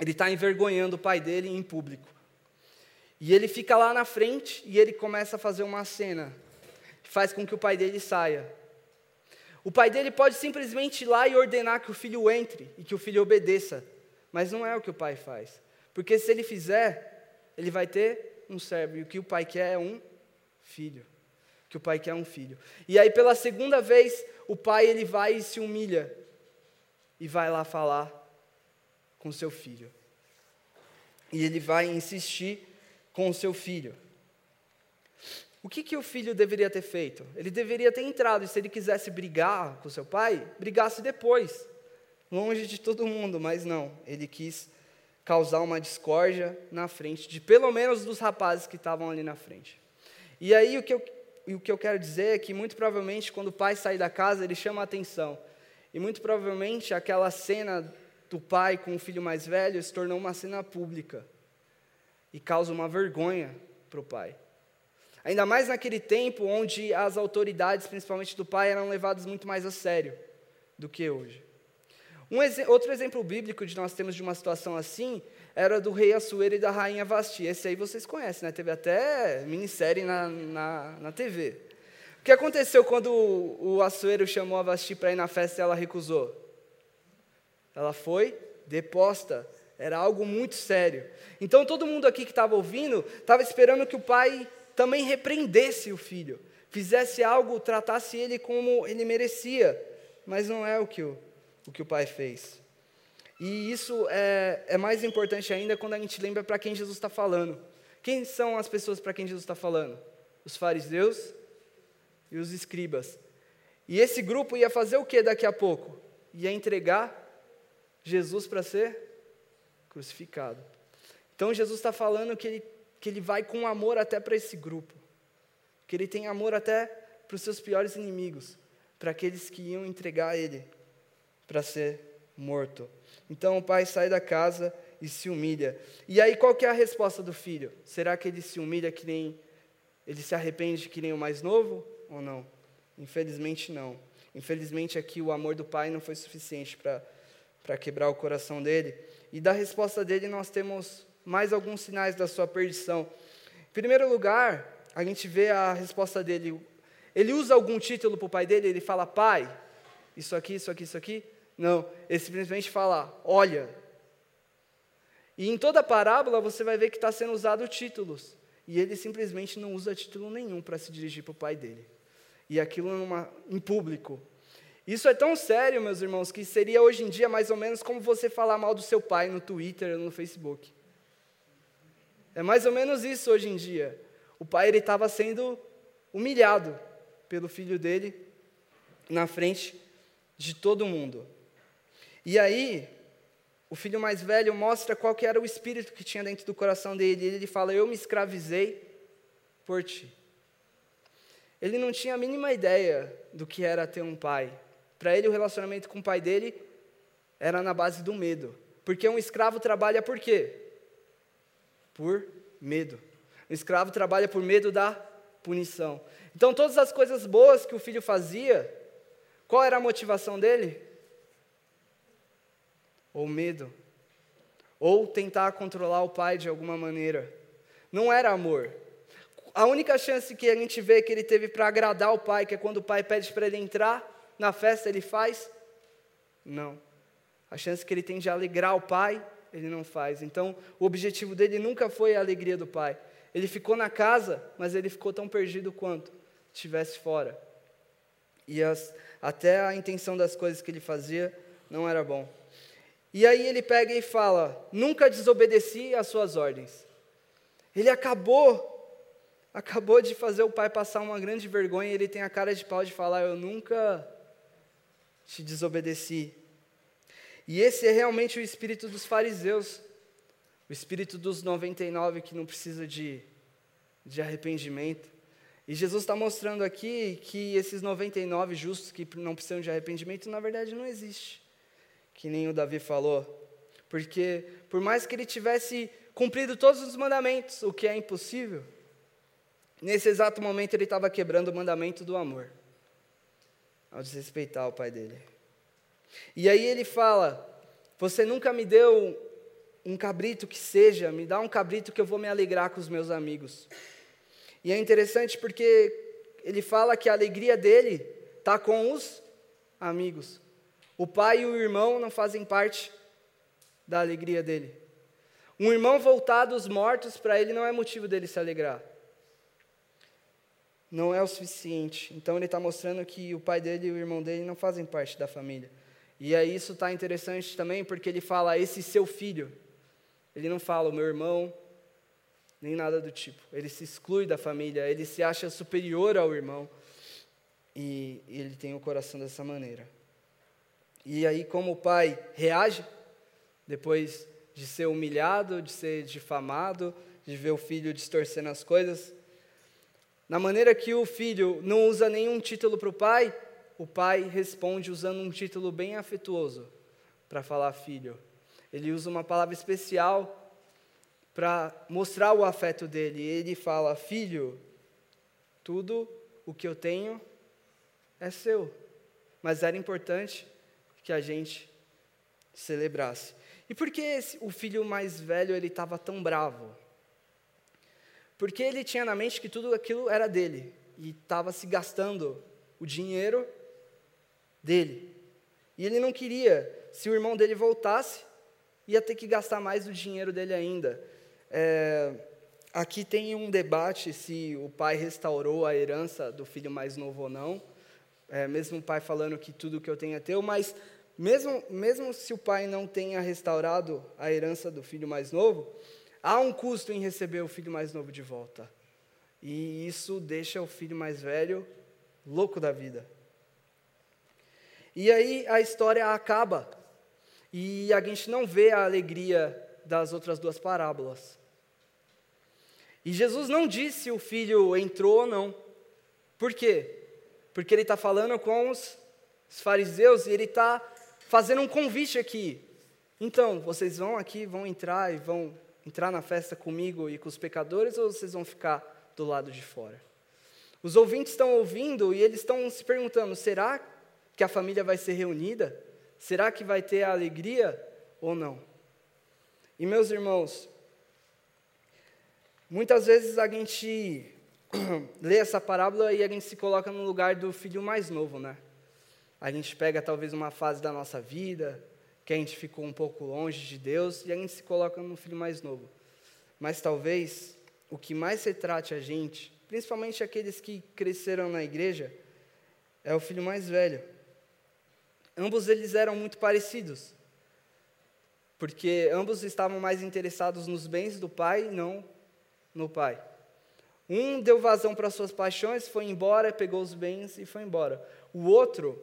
Ele está envergonhando o pai dele em público. E ele fica lá na frente e ele começa a fazer uma cena que faz com que o pai dele saia. O pai dele pode simplesmente ir lá e ordenar que o filho entre e que o filho obedeça, mas não é o que o pai faz. Porque se ele fizer, ele vai ter um servo, e o que o pai quer é um filho. Que o pai quer é um filho. E aí, pela segunda vez, o pai ele vai e se humilha e vai lá falar com seu filho. E ele vai insistir com o seu filho. O que, que o filho deveria ter feito? Ele deveria ter entrado, e se ele quisesse brigar com seu pai, brigasse depois, longe de todo mundo, mas não, ele quis causar uma discórdia na frente de pelo menos dos rapazes que estavam ali na frente. E aí o que eu, o que eu quero dizer é que muito provavelmente quando o pai sai da casa, ele chama a atenção. E muito provavelmente aquela cena do pai com o filho mais velho se tornou uma cena pública e causa uma vergonha para o pai. Ainda mais naquele tempo onde as autoridades, principalmente do pai, eram levadas muito mais a sério do que hoje. Um ex outro exemplo bíblico de nós temos de uma situação assim era do rei Assuero e da rainha Vasti. Esse aí vocês conhecem, né? Teve até minissérie na, na, na TV. O que aconteceu quando o, o Assuero chamou a Vasti para ir na festa e ela recusou? Ela foi deposta. Era algo muito sério. Então todo mundo aqui que estava ouvindo estava esperando que o pai também repreendesse o filho, fizesse algo, tratasse ele como ele merecia, mas não é o que o, o, que o pai fez. E isso é, é mais importante ainda quando a gente lembra para quem Jesus está falando. Quem são as pessoas para quem Jesus está falando? Os fariseus e os escribas. E esse grupo ia fazer o que daqui a pouco? Ia entregar Jesus para ser crucificado. Então Jesus está falando que ele que ele vai com amor até para esse grupo, que ele tem amor até para os seus piores inimigos, para aqueles que iam entregar ele para ser morto. Então o pai sai da casa e se humilha. E aí qual que é a resposta do filho? Será que ele se humilha que nem ele se arrepende que nem o mais novo ou não? Infelizmente não. Infelizmente aqui o amor do pai não foi suficiente para para quebrar o coração dele. E da resposta dele nós temos mais alguns sinais da sua perdição. Em primeiro lugar, a gente vê a resposta dele. Ele usa algum título para o pai dele, ele fala, pai, isso aqui, isso aqui, isso aqui. Não, ele simplesmente fala, olha. E em toda a parábola você vai ver que está sendo usado títulos. E ele simplesmente não usa título nenhum para se dirigir para o pai dele. E aquilo numa, em público. Isso é tão sério, meus irmãos, que seria hoje em dia mais ou menos como você falar mal do seu pai no Twitter ou no Facebook. É mais ou menos isso hoje em dia. O pai ele estava sendo humilhado pelo filho dele na frente de todo mundo. E aí, o filho mais velho mostra qual que era o espírito que tinha dentro do coração dele. Ele fala: "Eu me escravizei por ti". Ele não tinha a mínima ideia do que era ter um pai. Para ele, o relacionamento com o pai dele era na base do medo. Porque um escravo trabalha por quê? por medo. O escravo trabalha por medo da punição. Então, todas as coisas boas que o filho fazia, qual era a motivação dele? Ou medo. Ou tentar controlar o pai de alguma maneira. Não era amor. A única chance que a gente vê que ele teve para agradar o pai, que é quando o pai pede para ele entrar na festa, ele faz? Não. A chance que ele tem de alegrar o pai ele não faz. Então, o objetivo dele nunca foi a alegria do pai. Ele ficou na casa, mas ele ficou tão perdido quanto estivesse fora. E as, até a intenção das coisas que ele fazia não era bom. E aí ele pega e fala: Nunca desobedeci às suas ordens. Ele acabou, acabou de fazer o pai passar uma grande vergonha. Ele tem a cara de pau de falar: Eu nunca te desobedeci. E esse é realmente o espírito dos fariseus, o espírito dos 99 que não precisa de, de arrependimento. E Jesus está mostrando aqui que esses 99 justos que não precisam de arrependimento, na verdade não existe. Que nem o Davi falou. Porque por mais que ele tivesse cumprido todos os mandamentos, o que é impossível, nesse exato momento ele estava quebrando o mandamento do amor, ao desrespeitar o pai dele. E aí ele fala: Você nunca me deu um cabrito que seja, me dá um cabrito que eu vou me alegrar com os meus amigos. E é interessante porque ele fala que a alegria dele está com os amigos. O pai e o irmão não fazem parte da alegria dele. Um irmão voltado dos mortos, para ele não é motivo dele se alegrar. Não é o suficiente. Então ele está mostrando que o pai dele e o irmão dele não fazem parte da família. E aí isso está interessante também porque ele fala esse seu filho. Ele não fala o meu irmão, nem nada do tipo. Ele se exclui da família, ele se acha superior ao irmão. E ele tem o coração dessa maneira. E aí, como o pai reage, depois de ser humilhado, de ser difamado, de ver o filho distorcendo as coisas, na maneira que o filho não usa nenhum título para o pai, o pai responde usando um título bem afetuoso para falar filho. Ele usa uma palavra especial para mostrar o afeto dele. Ele fala: Filho, tudo o que eu tenho é seu. Mas era importante que a gente celebrasse. E por que esse, o filho mais velho ele estava tão bravo? Porque ele tinha na mente que tudo aquilo era dele e estava se gastando o dinheiro dele. E ele não queria, se o irmão dele voltasse, ia ter que gastar mais o dinheiro dele ainda. É, aqui tem um debate se o pai restaurou a herança do filho mais novo ou não. É, mesmo o pai falando que tudo que eu tenho é teu, mas mesmo, mesmo se o pai não tenha restaurado a herança do filho mais novo, há um custo em receber o filho mais novo de volta. E isso deixa o filho mais velho louco da vida. E aí a história acaba. E a gente não vê a alegria das outras duas parábolas. E Jesus não disse se o filho entrou ou não. Por quê? Porque ele está falando com os, os fariseus e ele está fazendo um convite aqui. Então, vocês vão aqui, vão entrar e vão entrar na festa comigo e com os pecadores ou vocês vão ficar do lado de fora? Os ouvintes estão ouvindo e eles estão se perguntando: será que a família vai ser reunida? Será que vai ter a alegria ou não? E meus irmãos, Muitas vezes a gente lê essa parábola e a gente se coloca no lugar do filho mais novo, né? A gente pega talvez uma fase da nossa vida que a gente ficou um pouco longe de Deus e a gente se coloca no filho mais novo. Mas talvez o que mais retrate a gente, principalmente aqueles que cresceram na igreja, é o filho mais velho. Ambos eles eram muito parecidos, porque ambos estavam mais interessados nos bens do pai, não no pai. Um deu vazão para suas paixões, foi embora, pegou os bens e foi embora. O outro,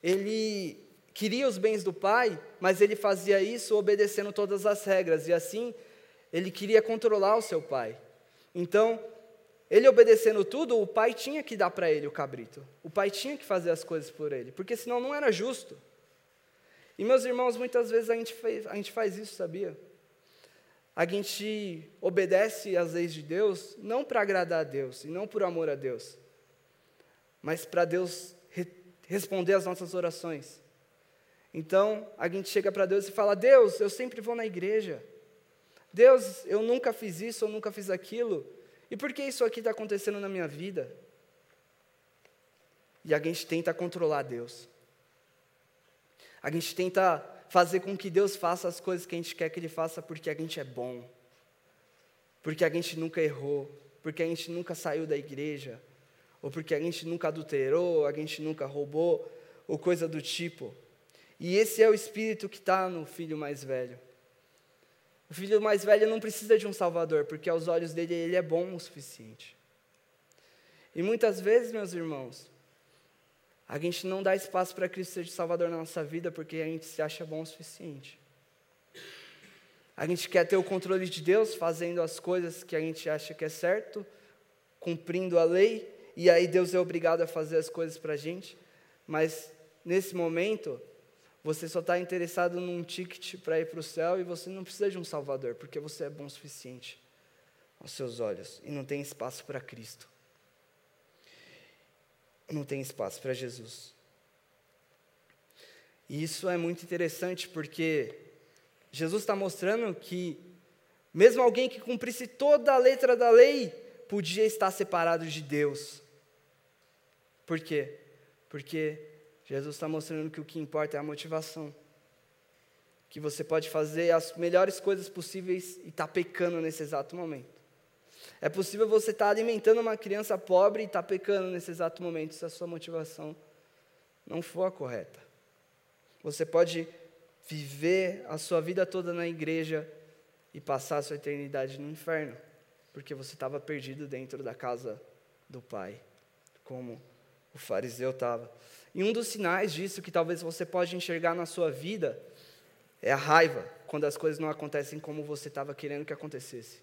ele queria os bens do pai, mas ele fazia isso obedecendo todas as regras, e assim ele queria controlar o seu pai. Então, ele obedecendo tudo, o pai tinha que dar para ele o cabrito. O pai tinha que fazer as coisas por ele, porque senão não era justo. E meus irmãos, muitas vezes a gente faz, a gente faz isso, sabia? a gente obedece às leis de Deus não para agradar a Deus e não por amor a Deus, mas para Deus re responder às nossas orações. Então, a gente chega para Deus e fala: Deus, eu sempre vou na igreja. Deus, eu nunca fiz isso, eu nunca fiz aquilo. E por que isso aqui está acontecendo na minha vida? E a gente tenta controlar Deus. A gente tenta fazer com que Deus faça as coisas que a gente quer que Ele faça porque a gente é bom, porque a gente nunca errou, porque a gente nunca saiu da igreja, ou porque a gente nunca adulterou, a gente nunca roubou, ou coisa do tipo. E esse é o espírito que está no filho mais velho. O filho mais velho não precisa de um salvador, porque aos olhos dele ele é bom o suficiente. E muitas vezes, meus irmãos, a gente não dá espaço para Cristo ser Salvador na nossa vida porque a gente se acha bom o suficiente. A gente quer ter o controle de Deus, fazendo as coisas que a gente acha que é certo, cumprindo a lei, e aí Deus é obrigado a fazer as coisas para a gente. Mas nesse momento, você só está interessado num ticket para ir para o céu e você não precisa de um Salvador, porque você é bom o suficiente aos seus olhos e não tem espaço para Cristo não tem espaço para Jesus. E isso é muito interessante porque Jesus está mostrando que, mesmo alguém que cumprisse toda a letra da lei, podia estar separado de Deus. Por quê? Porque Jesus está mostrando que o que importa é a motivação. Que você pode fazer as melhores coisas possíveis e estar tá pecando nesse exato momento. É possível você estar alimentando uma criança pobre e estar pecando nesse exato momento, se a sua motivação não for a correta. Você pode viver a sua vida toda na igreja e passar a sua eternidade no inferno, porque você estava perdido dentro da casa do Pai, como o fariseu estava. E um dos sinais disso que talvez você pode enxergar na sua vida é a raiva, quando as coisas não acontecem como você estava querendo que acontecesse.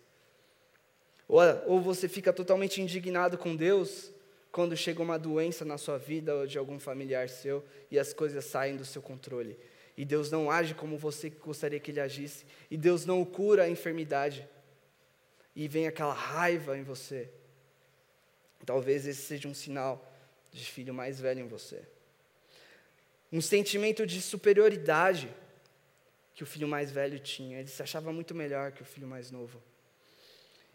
Ou, ou você fica totalmente indignado com Deus quando chega uma doença na sua vida ou de algum familiar seu e as coisas saem do seu controle. E Deus não age como você gostaria que Ele agisse. E Deus não cura a enfermidade. E vem aquela raiva em você. Talvez esse seja um sinal de filho mais velho em você. Um sentimento de superioridade que o filho mais velho tinha. Ele se achava muito melhor que o filho mais novo.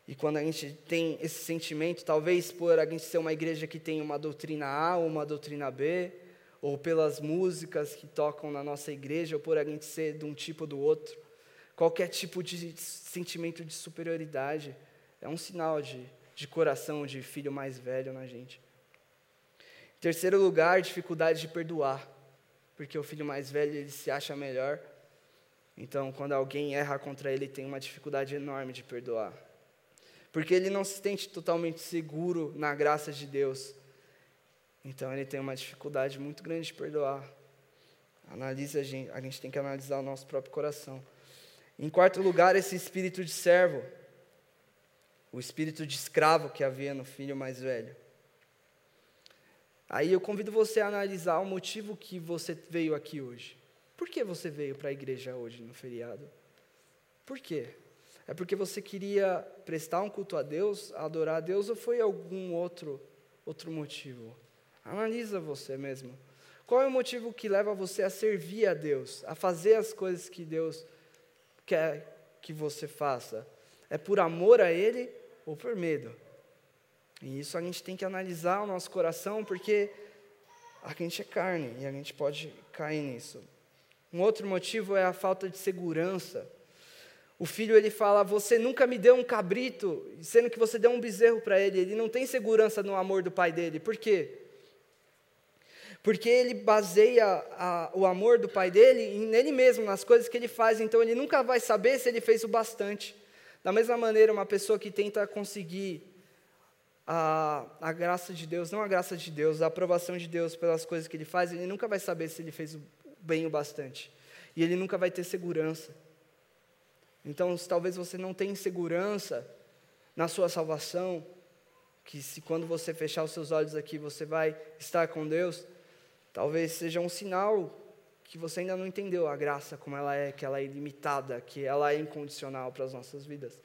E quando a gente tem esse sentimento, talvez por a gente ser uma igreja que tem uma doutrina A ou uma doutrina B, ou pelas músicas que tocam na nossa igreja, ou por a gente ser de um tipo ou do outro, qualquer tipo de sentimento de superioridade é um sinal de, de coração de filho mais velho na gente. Terceiro lugar, dificuldade de perdoar, porque o filho mais velho ele se acha melhor. Então, quando alguém erra contra ele, tem uma dificuldade enorme de perdoar porque ele não se sente totalmente seguro na graça de Deus. Então ele tem uma dificuldade muito grande de perdoar. Analisa a gente, a gente tem que analisar o nosso próprio coração. Em quarto lugar, esse espírito de servo, o espírito de escravo que havia no filho mais velho. Aí eu convido você a analisar o motivo que você veio aqui hoje. Por que você veio para a igreja hoje no feriado? Por quê? É porque você queria prestar um culto a Deus, adorar a Deus, ou foi algum outro, outro motivo? Analisa você mesmo. Qual é o motivo que leva você a servir a Deus, a fazer as coisas que Deus quer que você faça? É por amor a Ele ou por medo? E isso a gente tem que analisar o nosso coração, porque a gente é carne e a gente pode cair nisso. Um outro motivo é a falta de segurança. O filho ele fala: Você nunca me deu um cabrito, sendo que você deu um bezerro para ele. Ele não tem segurança no amor do pai dele. Por quê? Porque ele baseia a, o amor do pai dele nele mesmo, nas coisas que ele faz. Então ele nunca vai saber se ele fez o bastante. Da mesma maneira, uma pessoa que tenta conseguir a, a graça de Deus, não a graça de Deus, a aprovação de Deus pelas coisas que ele faz, ele nunca vai saber se ele fez bem o bastante. E ele nunca vai ter segurança. Então, talvez você não tenha segurança na sua salvação, que se quando você fechar os seus olhos aqui você vai estar com Deus, talvez seja um sinal que você ainda não entendeu a graça como ela é, que ela é ilimitada, que ela é incondicional para as nossas vidas,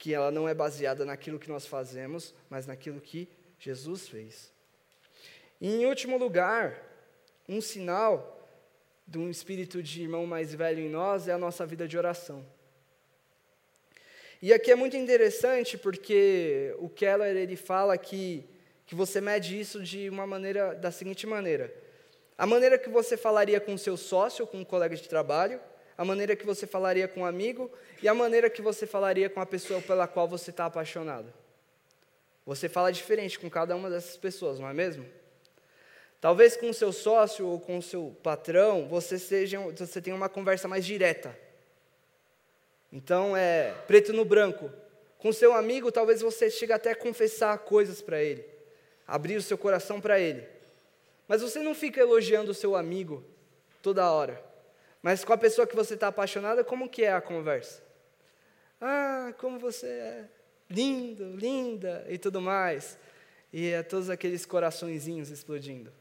que ela não é baseada naquilo que nós fazemos, mas naquilo que Jesus fez. E em último lugar, um sinal de um espírito de irmão mais velho em nós é a nossa vida de oração. E aqui é muito interessante porque o Keller ele fala que, que você mede isso de uma maneira da seguinte maneira: a maneira que você falaria com seu sócio, com um colega de trabalho, a maneira que você falaria com um amigo e a maneira que você falaria com a pessoa pela qual você está apaixonado. Você fala diferente com cada uma dessas pessoas, não é mesmo? Talvez com o seu sócio ou com o seu patrão, você, seja, você tenha uma conversa mais direta. Então, é preto no branco. Com seu amigo, talvez você chegue até a confessar coisas para ele, abrir o seu coração para ele. Mas você não fica elogiando o seu amigo toda hora. Mas com a pessoa que você está apaixonada, como que é a conversa? Ah, como você é lindo, linda e tudo mais. E é todos aqueles coraçõezinhos explodindo.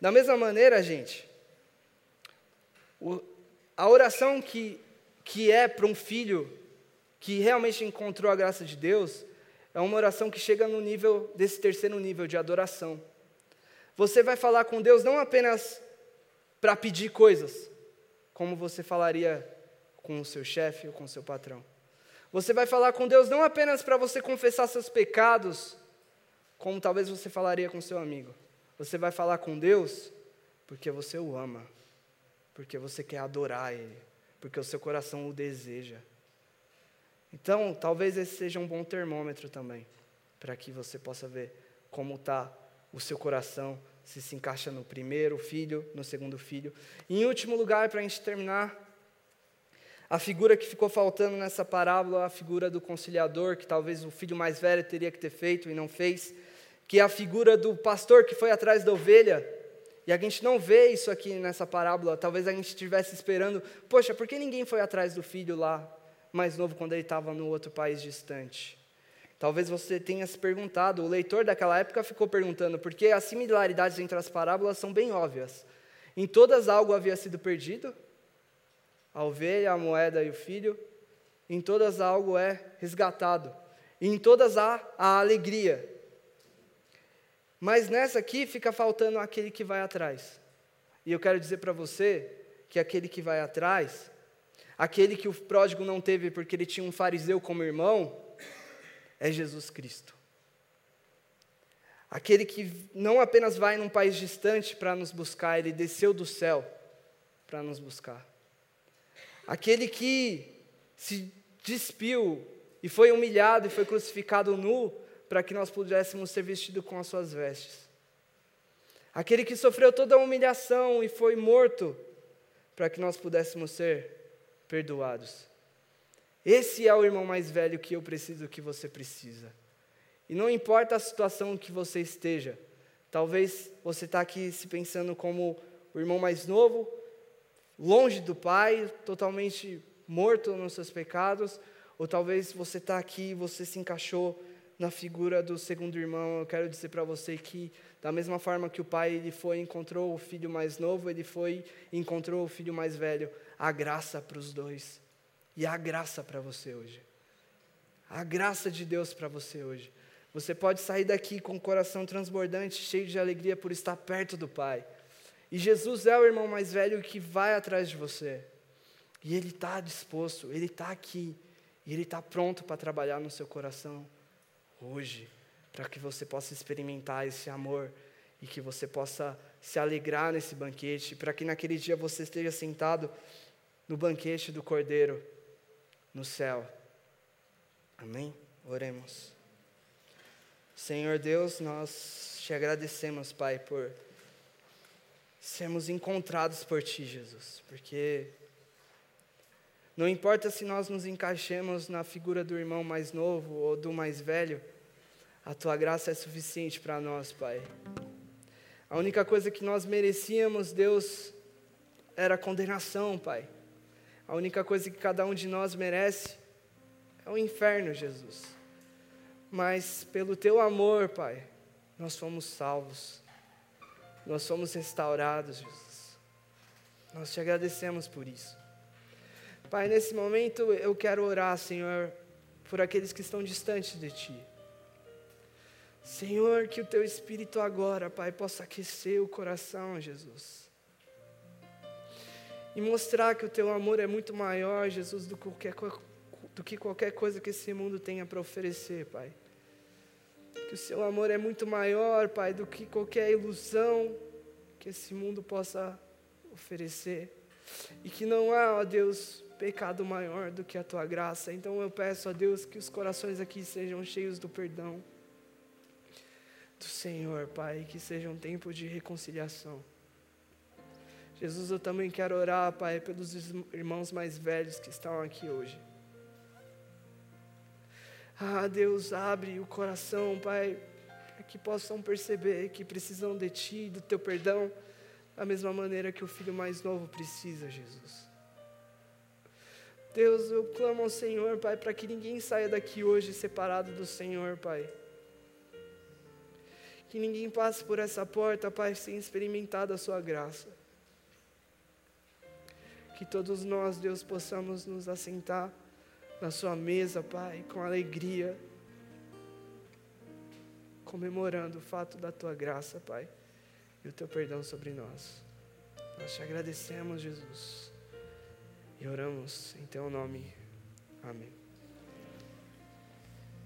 Da mesma maneira, gente, o, a oração que, que é para um filho que realmente encontrou a graça de Deus é uma oração que chega no nível desse terceiro nível de adoração. Você vai falar com Deus não apenas para pedir coisas, como você falaria com o seu chefe ou com o seu patrão. Você vai falar com Deus não apenas para você confessar seus pecados, como talvez você falaria com seu amigo. Você vai falar com Deus porque você o ama, porque você quer adorar Ele, porque o seu coração o deseja. Então, talvez esse seja um bom termômetro também, para que você possa ver como está o seu coração, se se encaixa no primeiro filho, no segundo filho. E, em último lugar, para a gente terminar, a figura que ficou faltando nessa parábola, a figura do conciliador, que talvez o filho mais velho teria que ter feito e não fez, que é a figura do pastor que foi atrás da ovelha. E a gente não vê isso aqui nessa parábola. Talvez a gente estivesse esperando, poxa, por que ninguém foi atrás do filho lá, mais novo, quando ele estava no outro país distante? Talvez você tenha se perguntado, o leitor daquela época ficou perguntando, porque as similaridades entre as parábolas são bem óbvias. Em todas algo havia sido perdido, a ovelha, a moeda e o filho. Em todas algo é resgatado. E em todas há a alegria. Mas nessa aqui fica faltando aquele que vai atrás. E eu quero dizer para você que aquele que vai atrás, aquele que o pródigo não teve porque ele tinha um fariseu como irmão, é Jesus Cristo. Aquele que não apenas vai num país distante para nos buscar, ele desceu do céu para nos buscar. Aquele que se despiu e foi humilhado e foi crucificado nu para que nós pudéssemos ser vestidos com as suas vestes. Aquele que sofreu toda a humilhação e foi morto para que nós pudéssemos ser perdoados. Esse é o irmão mais velho que eu preciso, que você precisa. E não importa a situação que você esteja, talvez você está aqui se pensando como o irmão mais novo, longe do pai, totalmente morto nos seus pecados, ou talvez você está aqui e você se encaixou na figura do segundo irmão, eu quero dizer para você que, da mesma forma que o pai ele foi e encontrou o filho mais novo, ele foi e encontrou o filho mais velho. Há graça para os dois. E há graça para você hoje. Há graça de Deus para você hoje. Você pode sair daqui com o coração transbordante, cheio de alegria por estar perto do Pai. E Jesus é o irmão mais velho que vai atrás de você. E Ele está disposto, Ele está aqui. E Ele está pronto para trabalhar no seu coração hoje, para que você possa experimentar esse amor e que você possa se alegrar nesse banquete, para que naquele dia você esteja sentado no banquete do Cordeiro no céu. Amém? Oremos. Senhor Deus, nós te agradecemos, Pai, por sermos encontrados por Ti, Jesus, porque não importa se nós nos encaixemos na figura do irmão mais novo ou do mais velho, a tua graça é suficiente para nós, Pai. A única coisa que nós merecíamos, Deus, era condenação, Pai. A única coisa que cada um de nós merece é o inferno, Jesus. Mas pelo teu amor, Pai, nós fomos salvos. Nós fomos restaurados, Jesus. Nós te agradecemos por isso. Pai, nesse momento eu quero orar, Senhor, por aqueles que estão distantes de Ti. Senhor, que o Teu Espírito agora, Pai, possa aquecer o coração, Jesus. E mostrar que o Teu amor é muito maior, Jesus, do que qualquer, do que qualquer coisa que esse mundo tenha para oferecer, Pai. Que o Seu amor é muito maior, Pai, do que qualquer ilusão que esse mundo possa oferecer. E que não há, ó Deus, pecado maior do que a tua graça. Então eu peço a Deus que os corações aqui sejam cheios do perdão. do Senhor, Pai, que seja um tempo de reconciliação. Jesus, eu também quero orar, Pai, pelos irmãos mais velhos que estão aqui hoje. Ah, Deus, abre o coração, Pai, para que possam perceber que precisam de Ti, do Teu perdão, da mesma maneira que o filho mais novo precisa, Jesus. Deus, eu clamo ao Senhor, Pai, para que ninguém saia daqui hoje separado do Senhor, Pai. Que ninguém passe por essa porta, Pai, sem experimentar da Sua graça. Que todos nós, Deus, possamos nos assentar na Sua mesa, Pai, com alegria, comemorando o fato da Tua graça, Pai, e o Teu perdão sobre nós. Nós te agradecemos, Jesus, e oramos em Teu nome. Amém.